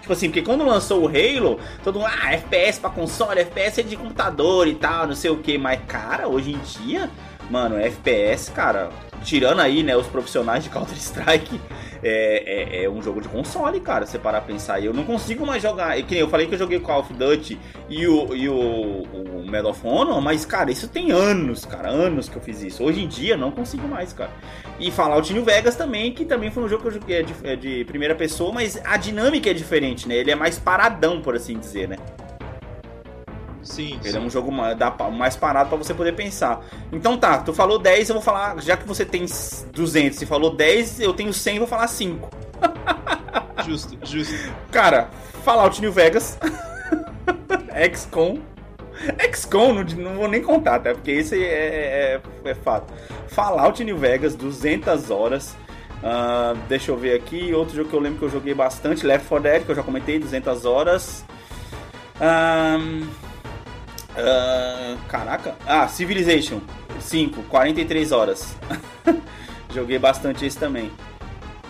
Tipo assim, porque quando lançou o Halo, todo mundo, ah, FPS pra console, FPS é de computador e tal, não sei o que. Mas, cara, hoje em dia, mano, FPS, cara, tirando aí, né, os profissionais de Counter-Strike, é, é, é, um jogo de console, cara, você parar a pensar. Eu não consigo mais jogar. Que nem eu falei que eu joguei Call of Duty e o, e o, o Medal of Honor, mas, cara, isso tem anos, cara, anos que eu fiz isso. Hoje em dia, não consigo mais, cara. E Fallout New Vegas também, que também foi um jogo que eu joguei de, é de primeira pessoa, mas a dinâmica é diferente, né? Ele é mais paradão, por assim dizer, né? Sim. Ele sim. é um jogo mais parado para você poder pensar. Então tá, tu falou 10, eu vou falar. Já que você tem 200 e falou 10, eu tenho 100, vou falar 5. Justo, justo. Cara, Fallout New Vegas. XCOM. XCOM, não, não vou nem contar, tá? Porque esse é, é, é fato. Fallout New Vegas, 200 horas. Uh, deixa eu ver aqui. Outro jogo que eu lembro que eu joguei bastante: Left 4 Dead, que eu já comentei, 200 horas. Um, Uh, caraca. Ah, Civilization 5, 43 horas. Joguei bastante esse também.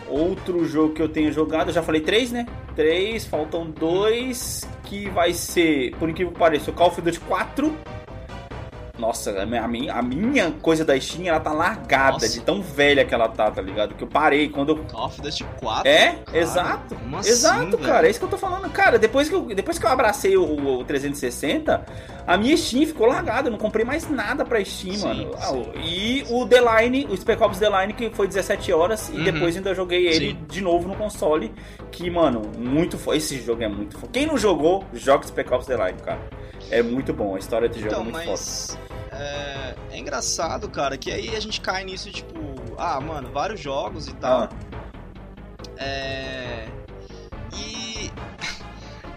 Outro jogo que eu tenho jogado, eu já falei 3, né? 3, faltam 2, que vai ser, por incrível que pareça, o Call of Duty 4 nossa, a minha, a minha coisa da Steam, ela tá largada, Nossa. de tão velha que ela tá, tá ligado? Que eu parei quando eu... Call of Duty 4? É, cara, exato. Assim, exato, cara, velho? é isso que eu tô falando. Cara, depois que eu, depois que eu abracei o, o 360, a minha Steam ficou largada, eu não comprei mais nada pra Steam, sim, mano. Sim. E o The Line, o Spec Ops The Line, que foi 17 horas, e uhum. depois ainda joguei ele de novo no console, que, mano, muito... Esse jogo é muito... Quem não jogou, joga Spec Ops The Line, cara. É muito bom, a história de jogo então, é muito mas... É, é, engraçado, cara, que aí a gente cai nisso, tipo, ah, mano, vários jogos e tal. Ah. É. E.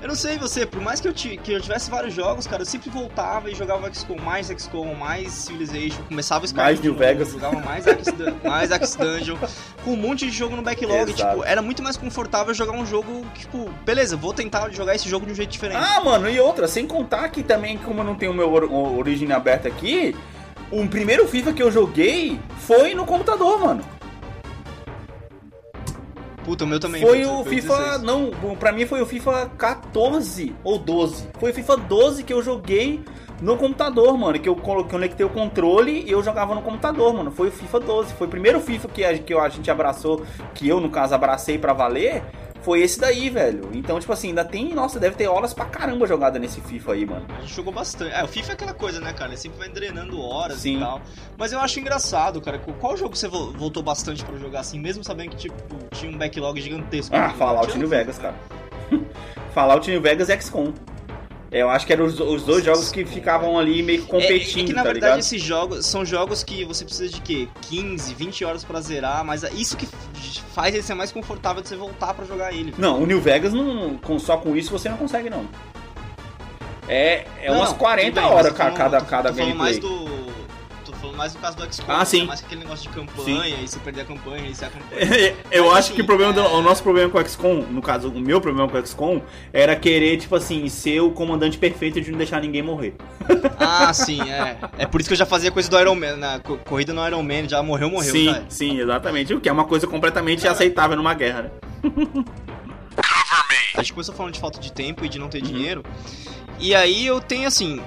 Eu não sei você, por mais que eu, que eu tivesse vários jogos, cara, eu sempre voltava e jogava XCOM, mais XCOM, mais Civilization, começava Skyrim. Mais New Vegas. Jogava mais X, mais X Dungeon, com um monte de jogo no backlog. Exato. Tipo, era muito mais confortável jogar um jogo, tipo, beleza, vou tentar jogar esse jogo de um jeito diferente. Ah, mano, e outra, sem contar que também, como eu não tenho o meu origem aberto aqui, o primeiro FIFA que eu joguei foi no computador, mano. Puta, o meu também. Foi o FIFA. 16. Não, pra mim foi o FIFA 14 ou 12. Foi o FIFA 12 que eu joguei no computador, mano. Que eu conectei o controle e eu jogava no computador, mano. Foi o FIFA 12. Foi o primeiro FIFA que a, que a gente abraçou, que eu, no caso, abracei para valer foi esse daí, velho. Então, tipo assim, ainda tem. Nossa, deve ter horas pra caramba jogada nesse FIFA aí, mano. A gente jogou bastante. É, o FIFA é aquela coisa, né, cara? Ele sempre vai drenando horas Sim. e tal. Mas eu acho engraçado, cara. Qual jogo você voltou bastante pra jogar assim, mesmo sabendo que, tipo, tinha um backlog gigantesco? Ah, Fallout New Vegas, cara. Fallout New Vegas XCOM. Eu acho que eram os, os dois jogos que ficavam ali meio competindo, é, é que na tá verdade ligado? esses jogos são jogos que você precisa de quê? 15, 20 horas para zerar, mas é isso que faz ele ser mais confortável de você voltar para jogar ele. Não, o New Vegas não, só com isso você não consegue não. É, é não, umas 40 bem, horas cada, cada, cada gameplay. mais do mais no caso do XCOM, ah, sim. mais aquele negócio de campanha, sim. e se perder a campanha, e se a campanha. eu Mas, acho que o, problema do, o nosso problema com o XCOM, no caso, o meu problema com o XCOM, era querer, tipo assim, ser o comandante perfeito de não deixar ninguém morrer. Ah, sim, é. É por isso que eu já fazia coisa do Iron Man, na corrida no Iron Man, já morreu, morreu. Sim, tá? sim, exatamente. O que é uma coisa completamente é. aceitável numa guerra, né? A gente começou falando de falta de tempo e de não ter uhum. dinheiro. E aí eu tenho assim,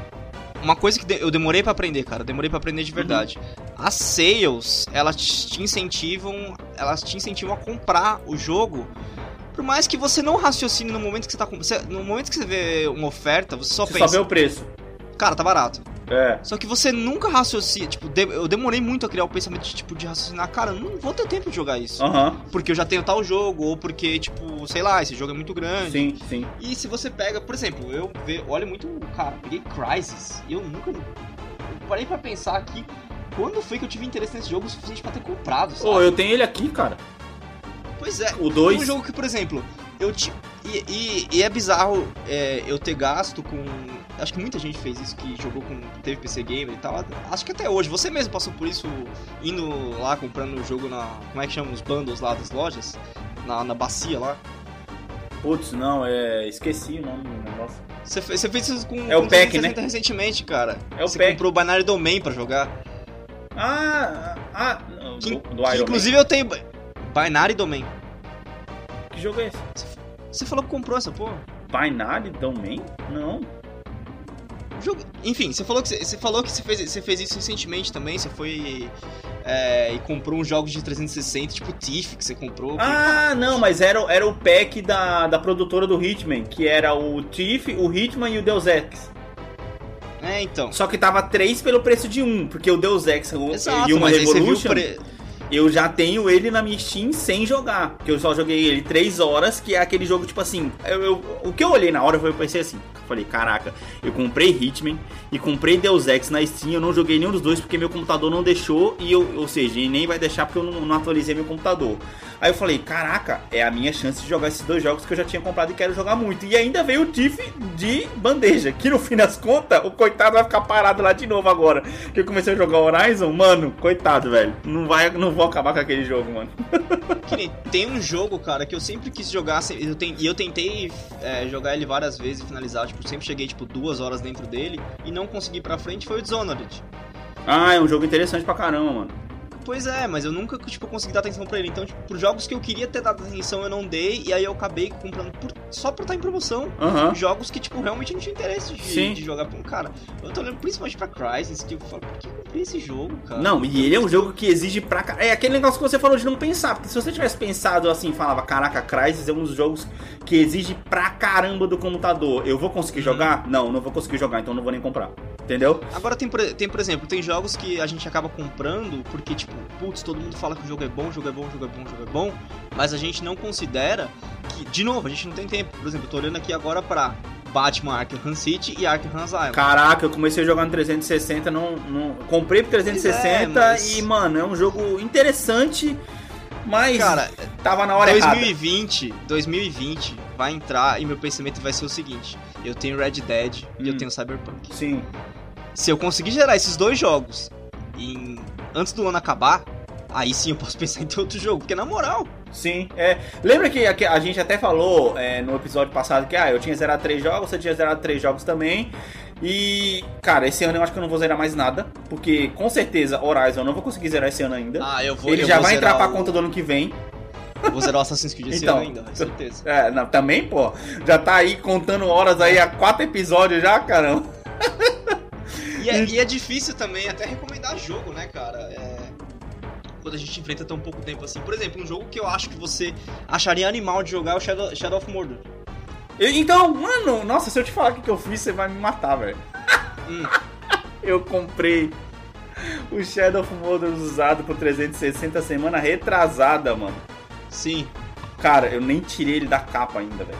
uma coisa que eu demorei para aprender, cara, demorei para aprender de verdade. Uhum. As sales, elas te incentivam, elas te incentivam a comprar o jogo. Por mais que você não raciocine no momento que você tá no momento que você vê uma oferta, você só você pensa. Só vê o preço. Cara, tá barato. É. Só que você nunca raciocina, tipo, de, eu demorei muito a criar o pensamento de, tipo, de raciocinar, cara, não vou ter tempo de jogar isso. Uhum. Porque eu já tenho tal jogo, ou porque, tipo, sei lá, esse jogo é muito grande. Sim, sim. E se você pega, por exemplo, eu ve, olho muito, cara, peguei Crysis e eu nunca. Eu parei pra pensar aqui, quando foi que eu tive interesse nesse jogo o suficiente pra ter comprado, sabe? Pô, eu tenho ele aqui, cara. Pois é. O 2. Um jogo que, por exemplo, eu te. E, e, e é bizarro é, eu ter gasto com. Acho que muita gente fez isso que jogou com. Teve PC Gamer e tal. Acho que até hoje. Você mesmo passou por isso indo lá comprando o jogo na. Como é que chama? Os bundles lá das lojas? Na, na bacia lá. Putz, não, é. Esqueci o nome do negócio. Você fez, você fez isso com. É o pack, né? recentemente, cara. É o você pack. comprou o Binary Domain pra jogar. Ah, ah, que, do, do que, Inclusive eu tenho. Binary Domain. Que jogo é esse? Você falou que comprou essa porra? Binary Domain? Não. Jogo... Enfim, você falou que você, você falou que você fez, você fez isso recentemente também. Você foi é, e comprou uns jogos de 360, tipo Tiff, que você comprou. Ah, que... não, mas era, era o pack da, da produtora do Hitman, que era o Tiff, o Hitman e o Deus Ex. É, então. Só que tava três pelo preço de um, porque o Deus Ex Exato, e uma Revolution. Pre... Eu já tenho ele na minha Steam sem jogar. Porque eu só joguei ele 3 horas, que é aquele jogo, tipo assim. Eu, eu, o que eu olhei na hora foi eu pensei assim. Eu falei, caraca, eu comprei Hitman e comprei Deus Ex na Steam. Eu não joguei nenhum dos dois porque meu computador não deixou. E eu, ou seja, nem vai deixar porque eu não, não atualizei meu computador. Aí eu falei, caraca, é a minha chance de jogar esses dois jogos que eu já tinha comprado e quero jogar muito. E ainda veio o Tiff de bandeja, que no fim das contas, o coitado vai ficar parado lá de novo agora. Que eu comecei a jogar Horizon, mano, coitado, velho. Não, vai, não vou acabar com aquele jogo, mano. tem um jogo, cara, que eu sempre quis jogar, eu tem, e eu tentei é, jogar ele várias vezes e finalizar, tipo, sempre cheguei, tipo, duas horas dentro dele e não consegui ir pra frente, foi o Dishonored. Ah, é um jogo interessante pra caramba, mano. Pois é, mas eu nunca, tipo, consegui dar atenção pra ele. Então, tipo, por jogos que eu queria ter dado atenção, eu não dei. E aí eu acabei comprando por, só por estar em promoção. Uhum. Jogos que, tipo, realmente não tinha interesse de, de jogar. Cara, eu tô olhando principalmente pra Crysis, que eu falo, por que eu comprei esse jogo, cara? Não, e ele é um jogo que exige pra... É aquele negócio que você falou de não pensar. Porque se você tivesse pensado assim, falava, caraca, Crysis é um dos jogos que exige pra caramba do computador. Eu vou conseguir uhum. jogar? Não, não vou conseguir jogar, então não vou nem comprar. Entendeu? Agora tem, tem, por exemplo, tem jogos que a gente acaba comprando porque, tipo, putz, todo mundo fala que o jogo é bom, o jogo é bom, o jogo é bom, o jogo é bom, mas a gente não considera que, de novo, a gente não tem tempo. Por exemplo, eu tô olhando aqui agora pra Batman Arkham City e Arkham Asylum. Caraca, eu comecei a jogar no 360, não, não... comprei pro 360 é, mas... e, mano, é um jogo interessante, mas Cara, tava na hora 2020, errada. 2020 vai entrar e meu pensamento vai ser o seguinte: eu tenho Red Dead hum. e eu hum. tenho Cyberpunk. Sim. Se eu conseguir gerar esses dois jogos em antes do ano acabar, aí sim eu posso pensar em ter outro jogo. Porque na moral. Sim, é. Lembra que a, a gente até falou é, no episódio passado que ah, eu tinha zerado três jogos, você tinha zerado três jogos também. E, cara, esse ano eu acho que eu não vou zerar mais nada. Porque com certeza Horizon eu não vou conseguir zerar esse ano ainda. Ah, eu vou Ele eu já vou vai entrar pra o... conta do ano que vem. Vou zerar o Assassin's Creed esse então, ano ainda, com certeza. É, não, também, pô. Já tá aí contando horas aí há quatro episódios já, caramba. E é, e é difícil também até recomendar jogo, né, cara? É quando a gente enfrenta tão pouco tempo assim. Por exemplo, um jogo que eu acho que você acharia animal de jogar é o Shadow, Shadow of Mordor. então, mano, nossa, se eu te falar o que eu fiz, você vai me matar, velho. Hum. eu comprei o Shadow of Mordor usado por 360 semana retrasada, mano. Sim. Cara, eu nem tirei ele da capa ainda, velho.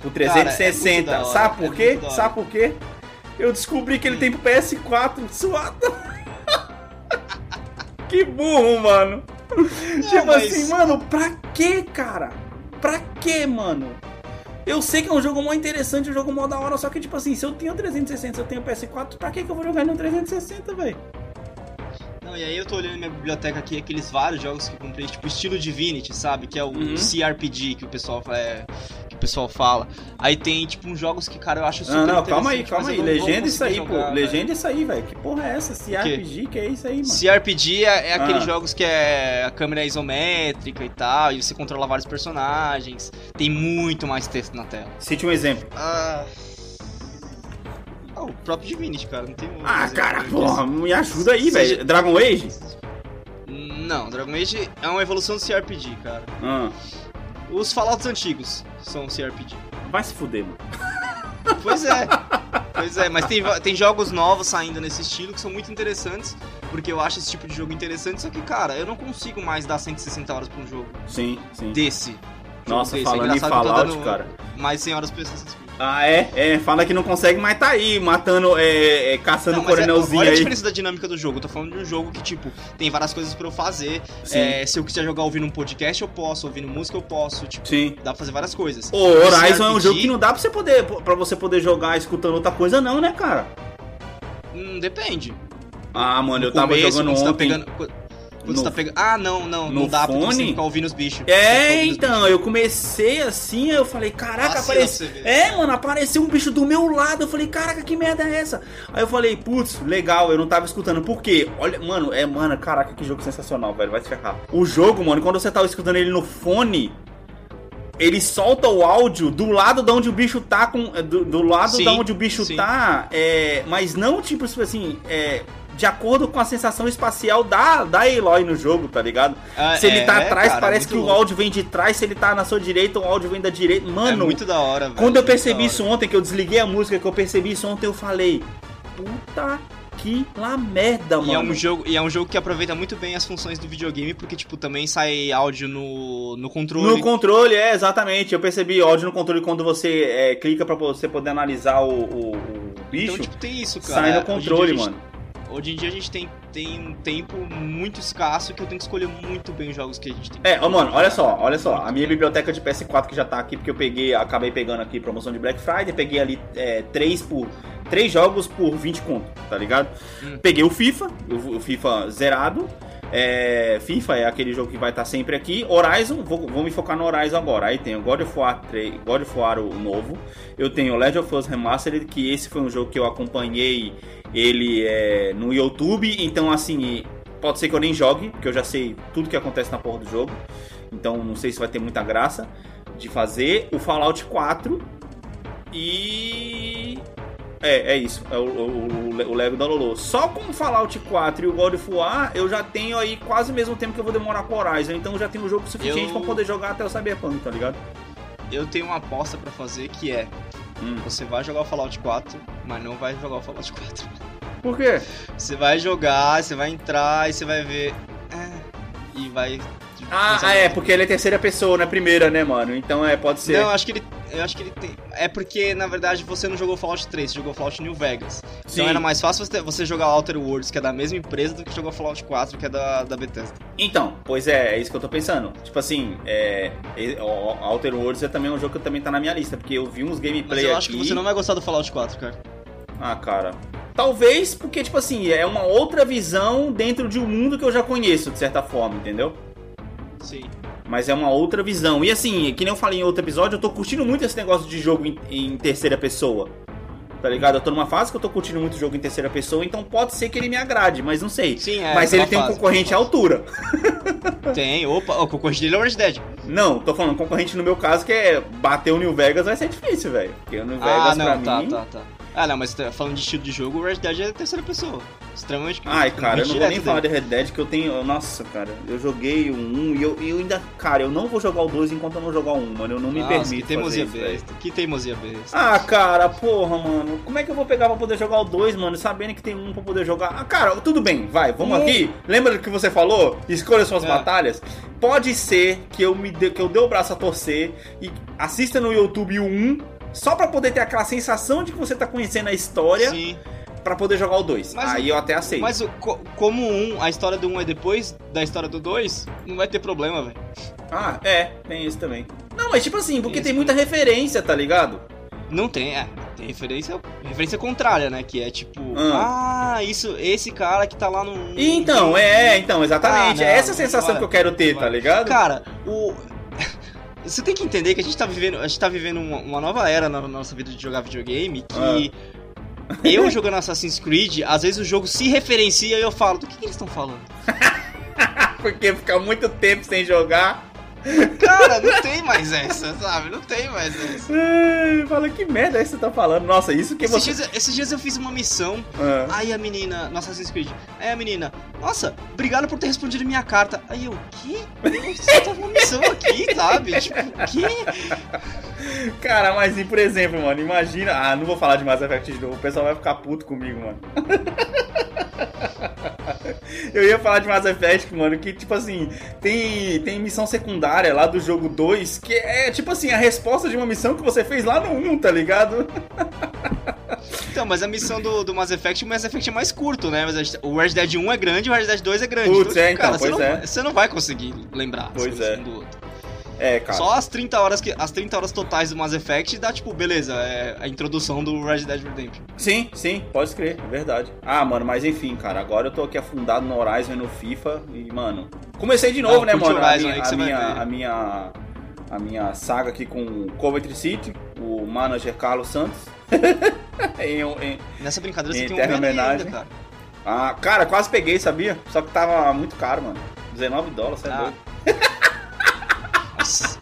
Por 360. Cara, é Sabe por é quê? Sabe por quê? Eu descobri que ele tem pro PS4 suado. que burro, mano. Não, tipo mas... assim, mano, pra quê, cara? Pra quê, mano? Eu sei que é um jogo mó interessante, um jogo mó da hora, só que, tipo assim, se eu tenho 360, se eu tenho PS4, pra que, que eu vou jogar no 360, velho? Não, e aí eu tô olhando minha biblioteca aqui, aqueles vários jogos que eu comprei, tipo estilo Divinity, sabe? Que é o uhum. CRPG que o pessoal é, que o pessoal fala. Aí tem, tipo, uns jogos que, cara, eu acho super Não, não, calma aí, calma aí. Legenda isso aí, jogar, pô. Legenda isso aí, velho. Que porra é essa? CRPG, que é isso aí, mano? CRPG é, é ah. aqueles jogos que é a câmera isométrica e tal, e você controla vários personagens. Tem muito mais texto na tela. Cite um exemplo. Ah o próprio Divinity, cara. Não tem Ah, cara, porra, me ajuda aí, velho. Dragon Age? Não, Dragon Age é uma evolução do CRPG, cara. Ah. Os Fallouts antigos são CRPG. Vai se fuder, mano. Pois é. Pois é, mas tem, tem jogos novos saindo nesse estilo que são muito interessantes, porque eu acho esse tipo de jogo interessante, só que, cara, eu não consigo mais dar 160 horas pra um jogo. Sim, sim. Desse. Nossa, desse. É falando é em Fallout, cara. Mais 100 horas pra Assassin's Creed. Ah, é? É, fala que não consegue, mas tá aí, matando, é, é caçando o é, coronelzinho é, olha aí. A diferença da dinâmica do jogo. Eu tô falando de um jogo que, tipo, tem várias coisas pra eu fazer. É, se eu quiser jogar ouvindo um podcast, eu posso. Ouvindo música, eu posso. Tipo, Sim. dá pra fazer várias coisas. O Horizon é um jogo que não dá pra você poder, pra você poder jogar escutando outra coisa, não, né, cara? Hum, depende. Ah, mano, no eu tava começo, jogando tá ontem. Tá pegando no, tá pegando. Ah, não, não. No não dá fone? porque você ficar ouvindo os bichos. É, então, bichos. eu comecei assim, eu falei, caraca, apareceu. É, mano, apareceu um bicho do meu lado. Eu falei, caraca, que merda é essa? Aí eu falei, putz, legal, eu não tava escutando. Por quê? Olha, mano, é, mano, caraca, que jogo sensacional, velho. Vai se ferrar. O jogo, mano, quando você tava escutando ele no fone, ele solta o áudio do lado de onde o bicho tá com. Do, do lado sim, de onde o bicho sim. tá. É, mas não tipo assim, é, de acordo com a sensação espacial da, da Aloy no jogo, tá ligado? Ah, se ele tá é, atrás, cara, parece que louco. o áudio vem de trás, se ele tá na sua direita, o áudio vem da direita. Mano, é muito da hora, velho. Quando eu percebi isso ontem, que eu desliguei a música, que eu percebi isso ontem, eu falei, puta que lá merda, mano. E é um jogo, e é um jogo que aproveita muito bem as funções do videogame, porque, tipo, também sai áudio no, no controle. No controle, é, exatamente. Eu percebi áudio no controle quando você é, clica pra você poder analisar o, o, o bicho. Então, tipo, tem isso, cara. Sai no controle, mano. Hoje em dia a gente tem, tem um tempo muito escasso que eu tenho que escolher muito bem os jogos que a gente tem. É, oh, mano, olha só, olha só. A minha biblioteca de PS4 que já tá aqui, porque eu peguei, acabei pegando aqui promoção de Black Friday, peguei ali é, três por. Três jogos por 20 conto, tá ligado? Hum. Peguei o FIFA, o, o FIFA zerado. É, FIFA é aquele jogo que vai estar tá sempre aqui. Horizon, vou, vou, me focar no Horizon agora. Aí tem o God of War 3, God of War o novo. Eu tenho o Legend of Us Remastered, que esse foi um jogo que eu acompanhei ele é no YouTube, então assim, pode ser que eu nem jogue, porque eu já sei tudo que acontece na porra do jogo. Então não sei se vai ter muita graça de fazer. O Fallout 4 e. É, é isso. É o, o, o Lego da Lolo. Só com o Fallout 4 e o God of War, eu já tenho aí quase o mesmo tempo que eu vou demorar com o Horizon. Então eu já tenho um jogo suficiente eu... para poder jogar até o Cyberpunk, tá ligado? Eu tenho uma aposta para fazer que é Hum. Você vai jogar o Fallout 4, mas não vai jogar o Fallout 4. Por quê? Você vai jogar, você vai entrar e você vai ver. É, e vai ah, ah é, porque ele é terceira pessoa, não é primeira, né, mano? Então é, pode ser. Não, acho que ele. Eu acho que ele tem. É porque, na verdade, você não jogou Fallout 3, você jogou Fallout New Vegas. Então Sim. Então era mais fácil você jogar Outer Worlds, que é da mesma empresa, do que jogar Fallout 4, que é da, da Bethesda. Então, pois é, é isso que eu tô pensando. Tipo assim, é, Outer Worlds é também um jogo que também tá na minha lista, porque eu vi uns gameplay Mas eu acho aqui... que você não vai gostar do Fallout 4, cara. Ah, cara. Talvez porque, tipo assim, é uma outra visão dentro de um mundo que eu já conheço, de certa forma, entendeu? Sim mas é uma outra visão. E assim, que nem eu falei em outro episódio, eu tô curtindo muito esse negócio de jogo em, em terceira pessoa. Tá ligado? Eu tô numa fase que eu tô curtindo muito jogo em terceira pessoa, então pode ser que ele me agrade, mas não sei. Sim, é. Mas ele tem fase, um concorrente à altura. Tem, opa, o concorrente dele é o Red Dead. Não, tô falando concorrente no meu caso, que é bater o New Vegas vai ser difícil, velho. Porque o New Vegas ah, não, pra tá, mim. Tá, tá. Ah, não, mas tá falando de estilo de jogo, o Red Dead é terceira pessoa. Extremamente. Ai, cara, eu não vou nem falar de Red Dead que eu tenho. Nossa, cara, eu joguei o 1 e eu, eu ainda. Cara, eu não vou jogar o 2 enquanto eu não jogar o 1, mano. Eu não me Nossa, permito. Que teimosia fazer besta. Que teimosia besta. Ah, cara, porra, mano. Como é que eu vou pegar pra poder jogar o 2, mano? Sabendo que tem um pra poder jogar. Ah, cara, tudo bem, vai, vamos aqui. Lembra do que você falou? Escolha suas é. batalhas. Pode ser que eu me dê, que eu dê o braço a torcer e assista no YouTube o 1 só para poder ter aquela sensação de que você tá conhecendo a história. Sim. Pra poder jogar o 2. Aí eu até aceito. Mas co como um, a história do 1 um é depois da história do 2, não vai ter problema, velho. Ah, é, tem isso também. Não, mas tipo assim, porque tem, tem muita referência, tá ligado? Não tem, é. Tem referência, referência contrária, né? Que é tipo, ah, ah isso, esse cara que tá lá no. Então, é, então, exatamente. Ah, não, é essa sensação vai, que eu quero ter, tá ligado? Cara, o. Você tem que entender que a gente tá vivendo, a gente tá vivendo uma, uma nova era na nossa vida de jogar videogame que. Ah. Eu jogando Assassin's Creed, às vezes o jogo se referencia e eu falo, do que, que eles estão falando? Porque fica muito tempo sem jogar. Cara, não tem mais essa, sabe? Não tem mais essa. Fala, que merda é que você tá falando? Nossa, isso que esses você... Dias, esses dias eu fiz uma missão, ah. aí a menina, no Assassin's Creed, aí a menina, nossa, obrigado por ter respondido minha carta. Aí eu, que? Você tá uma missão aqui, sabe? Tipo, que? Cara, mas e por exemplo, mano, imagina... Ah, não vou falar de Mass Effect de novo, o pessoal vai ficar puto comigo, mano. Eu ia falar de Mass Effect, mano, que tipo assim, tem, tem missão secundária lá do jogo 2, que é tipo assim, a resposta de uma missão que você fez lá no 1, tá ligado? Então, mas a missão do, do Mass Effect, o Mass Effect é mais curto, né? Mas o Red Dead 1 é grande e o Red Dead 2 é grande. Putz, então, é, tipo, cara, então, você, não, você não vai conseguir lembrar pois é. um do outro. É, cara. Só as 30 horas que as 30 horas totais do Mass Effect dá tipo, beleza, é a introdução do Red Dead Redemption. Sim, sim, pode crer, é verdade. Ah, mano, mas enfim, cara, agora eu tô aqui afundado no Horizon e no FIFA e, mano, comecei de novo, Não, né, mano? Horizon, a minha, a minha, a minha a minha saga aqui com o Coventry City, o manager Carlos Santos. em, em, Nessa brincadeira você tem um homenagem. Ainda, cara. Ah, cara, quase peguei, sabia? Só que tava muito caro, mano. 19 dólares, você é ah. doido. Nossa.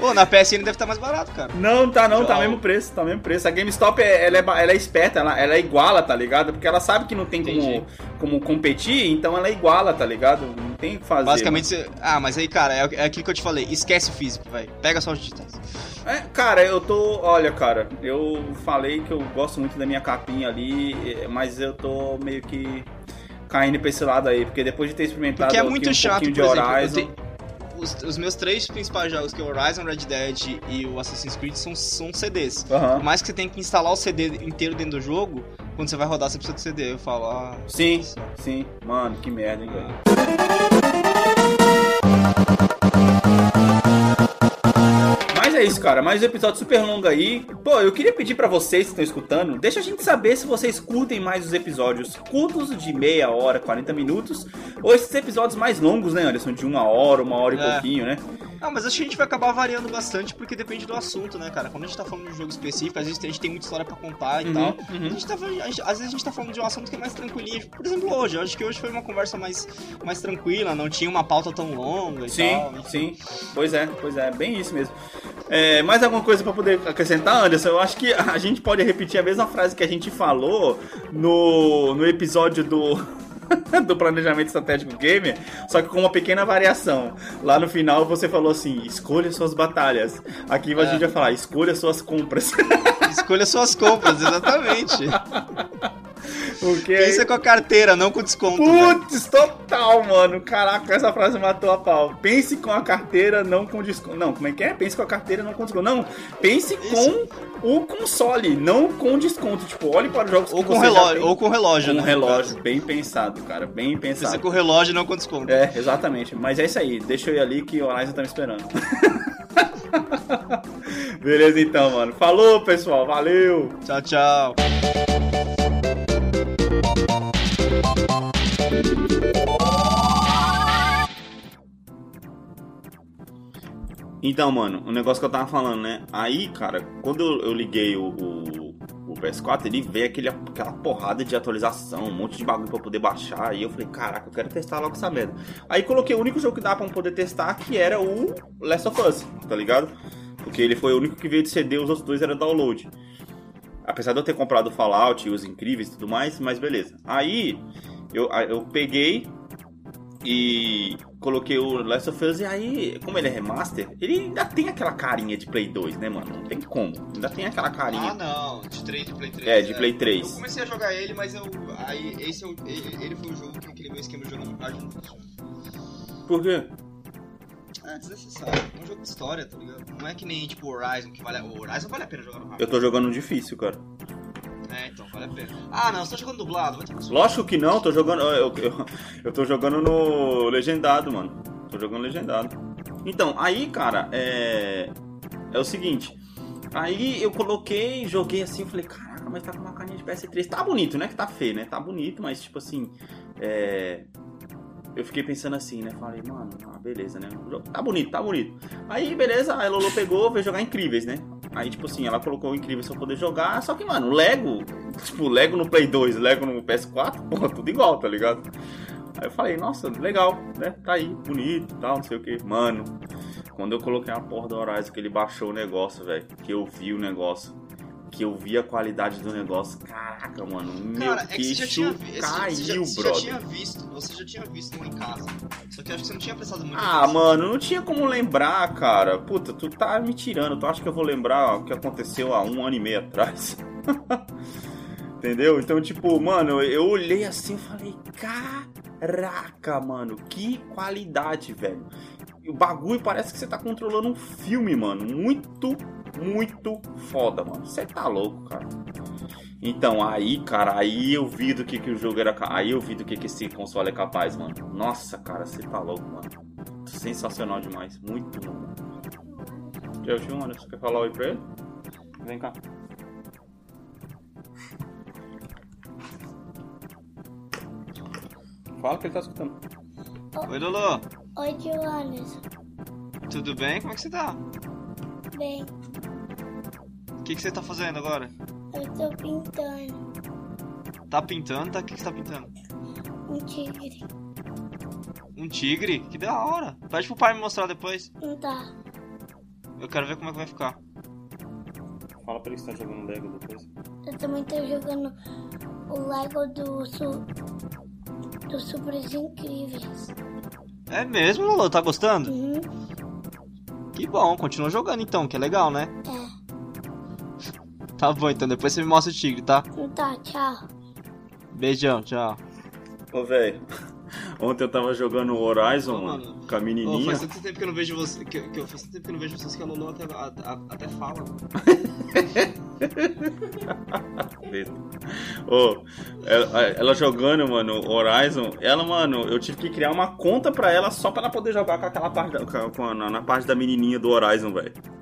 Pô, na PSN deve estar mais barato, cara. Não, tá não, tá mesmo preço, tá mesmo preço. A GameStop, é, ela, é, ela é esperta, ela, ela é iguala, tá ligado? Porque ela sabe que não tem como, como competir, então ela é iguala, tá ligado? Não tem o que fazer. Basicamente, você... ah, mas aí, cara, é, é aquilo que eu te falei, esquece o físico, vai. Pega só os digitais. É, cara, eu tô. Olha, cara, eu falei que eu gosto muito da minha capinha ali, mas eu tô meio que caindo pra esse lado aí, porque depois de ter experimentado porque é muito um chato, de Horizon... Exemplo, os, os, meus três principais jogos, que é o Horizon, Red Dead e o Assassin's Creed, são, são CDs. Uhum. Por mais que você tenha que instalar o CD inteiro dentro do jogo, quando você vai rodar, você precisa do CD. Eu falo, ah. Sim, nossa. sim. Mano, que merda, hein, velho. é isso, cara. Mais um episódio super longo aí. Pô, eu queria pedir para vocês que estão escutando, deixa a gente saber se vocês curtem mais os episódios curtos de meia hora, 40 minutos, ou esses episódios mais longos, né, Anderson? De uma hora, uma hora e é. pouquinho, né? Ah, mas acho que a gente vai acabar variando bastante porque depende do assunto, né, cara? Quando a gente tá falando de um jogo específico, às vezes a gente tem muita história pra contar e uhum, tal. Uhum. A gente tá, a gente, às vezes a gente tá falando de um assunto que é mais tranquilinho. Por exemplo, hoje. Eu acho que hoje foi uma conversa mais, mais tranquila, não tinha uma pauta tão longa e sim, tal. Sim, sim. Pois é, pois é, bem isso mesmo. É, mais alguma coisa para poder acrescentar, Anderson? Eu acho que a gente pode repetir a mesma frase que a gente falou no, no episódio do. do planejamento estratégico gamer, só que com uma pequena variação. Lá no final você falou assim: escolha suas batalhas. Aqui a é. gente vai falar: escolha suas compras. Escolha suas compras, exatamente. Porque Pensa aí... com a carteira, não com desconto. Putz, total, mano. Caraca, essa frase matou a pau. Pense com a carteira, não com desconto. Não, como é que é? Pense com a carteira, não com desconto. Não, pense Isso. com o console, não com desconto. Tipo, olhe para os jogos ou com você relógio, Ou com relógio, com né? relógio, bem pensado, cara. Bem pensado. Pense com relógio, não com desconto. É, exatamente. Mas é isso aí. Deixa eu ir ali que o Horizon tá me esperando. Beleza então, mano. Falou, pessoal. Valeu. Tchau, tchau. Então, mano, o negócio que eu tava falando, né? Aí, cara, quando eu, liguei o, o, o, PS4, ele veio aquele, aquela porrada de atualização, um monte de bagulho pra poder baixar. E eu falei, caraca, eu quero testar logo essa merda. Aí coloquei o único jogo que dá pra poder testar, que era o Last of Us, tá ligado? Porque ele foi o único que veio de CD, os outros dois eram download. Apesar de eu ter comprado Fallout e os incríveis e tudo mais, mas beleza. Aí eu, eu peguei e coloquei o Last of Us e aí, como ele é remaster, ele ainda tem aquela carinha de Play 2, né, mano? Não tem como. Ainda tem aquela carinha. Ah, não, de 3 de Play 3. É, de Play 3. Eu comecei a jogar ele, mas eu aí esse é o, ele, ele foi o jogo que aquele meu esquema de jogo não funciona. Por quê? É desnecessário. É um jogo de história, tá ligado? Não é que nem tipo Horizon que vale a... O Horizon vale a pena jogar no hard. Eu tô jogando difícil, cara. É, então vale a pena. Ah, não, você tá jogando dublado, vai ter Lógico que não, tô jogando. Eu, eu, eu tô jogando no legendado, mano. Tô jogando legendado. Então, aí, cara, é. É o seguinte. Aí eu coloquei, joguei assim, falei, caraca, mas tá com uma carinha de PS3. Tá bonito, né? Que tá feio, né? Tá bonito, mas tipo assim. É eu fiquei pensando assim, né? Falei, mano, ah, beleza, né? Tá bonito, tá bonito. Aí, beleza, a Lolo pegou, veio jogar Incríveis, né? Aí, tipo assim, ela colocou o Incríveis pra poder jogar, só que, mano, Lego, tipo, Lego no Play 2, Lego no PS4, porra, tudo igual, tá ligado? Aí eu falei, nossa, legal, né? Tá aí, bonito tal, não sei o que. Mano, quando eu coloquei a porra do Horizon, que ele baixou o negócio, velho, que eu vi o negócio, que eu vi a qualidade do negócio, caraca, mano, meu Cara, queixo é que caiu, você já, você brother. Já tinha visto, você já tinha visto um em casa, só que acho que você não tinha prestado muito Ah, mano, não tinha como lembrar, cara. Puta, tu tá me tirando, tu acha que eu vou lembrar o que aconteceu há um ano e meio atrás? Entendeu? Então, tipo, mano, eu olhei assim e falei, caraca, mano, que qualidade, velho. O bagulho parece que você tá controlando um filme, mano. Muito, muito foda, mano. Você tá louco, cara. Então, aí, cara, aí eu vi do que, que o jogo era. Aí eu vi do que, que esse console é capaz, mano. Nossa, cara, você tá louco, mano. Sensacional demais. Muito bom. Tchau, mano. Você quer falar oi pra ele? Vem cá. Fala que ele tá escutando. Oi, Lolo. Oi, Joanes. Tudo bem? Como é que você tá? Bem. O que, que você tá fazendo agora? Eu tô pintando. Tá pintando? Tá? O que, que você tá pintando? Um tigre. Um tigre? Que da hora. Pede pro pai me mostrar depois. Não tá. Eu quero ver como é que vai ficar. Fala pra ele que você tá jogando Lego depois. Eu também tô jogando o Lego do, su... do Supers Incríveis. É mesmo, Lolo? Tá gostando? Uhum. Que bom, continua jogando então, que é legal, né? É. Tá bom, então depois você me mostra o tigre, tá? Tá, tchau. Beijão, tchau. Ô, velho. Ontem eu tava jogando Horizon oh, mano. com a menininha. Oh, faz tanto tempo que eu não vejo você. Que, que, faz tanto tempo que eu não vejo vocês que a Lulu até, a, a, até fala. oh, ela, ela, jogando, mano, Horizon, ela, mano, eu tive que criar uma conta pra ela só pra ela poder jogar com aquela parte da, com a, na, na parte da menininha do Horizon, velho.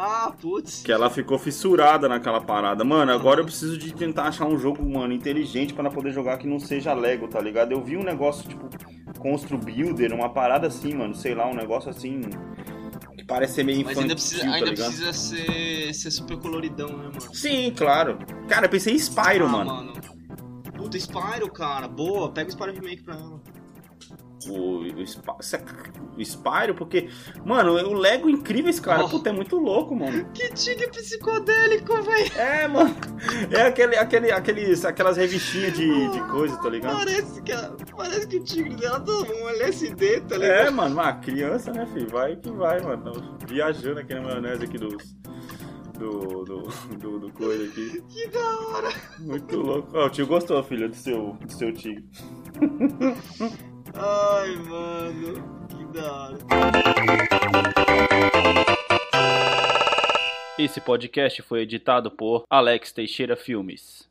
Ah, putz. Que ela ficou fissurada naquela parada. Mano, agora eu preciso de tentar achar um jogo, mano, inteligente para poder jogar que não seja Lego, tá ligado? Eu vi um negócio, tipo, Constru Builder, uma parada assim, mano, sei lá, um negócio assim. Que parece ser meio infantil, Mas ainda precisa, tá ainda precisa ser, ser super coloridão, né, mano? Sim, claro. Cara, eu pensei em Spyro, ah, mano. mano. Puta, Spyro, cara. Boa, pega o Spyro Remake pra ela o, o, o Spyro, porque, mano, o Lego Incríveis, cara, oh. puta, é muito louco, mano. Que tigre psicodélico, velho. É, mano. É aquele, aquele, aqueles, aquelas revistinhas de, de coisa, tá ligado? Parece que, parece que o tigre dela tá um LSD, tá ligado? É, mano, uma criança, né, filho? Vai que vai, mano. Viajando aqui na maionese aqui dos do, do, do, do coisa aqui. Que da hora! Muito louco. Ó, oh, o tio gostou, filho, do seu, do seu tigre. Ai, mano, que da hora. Esse podcast foi editado por Alex Teixeira Filmes.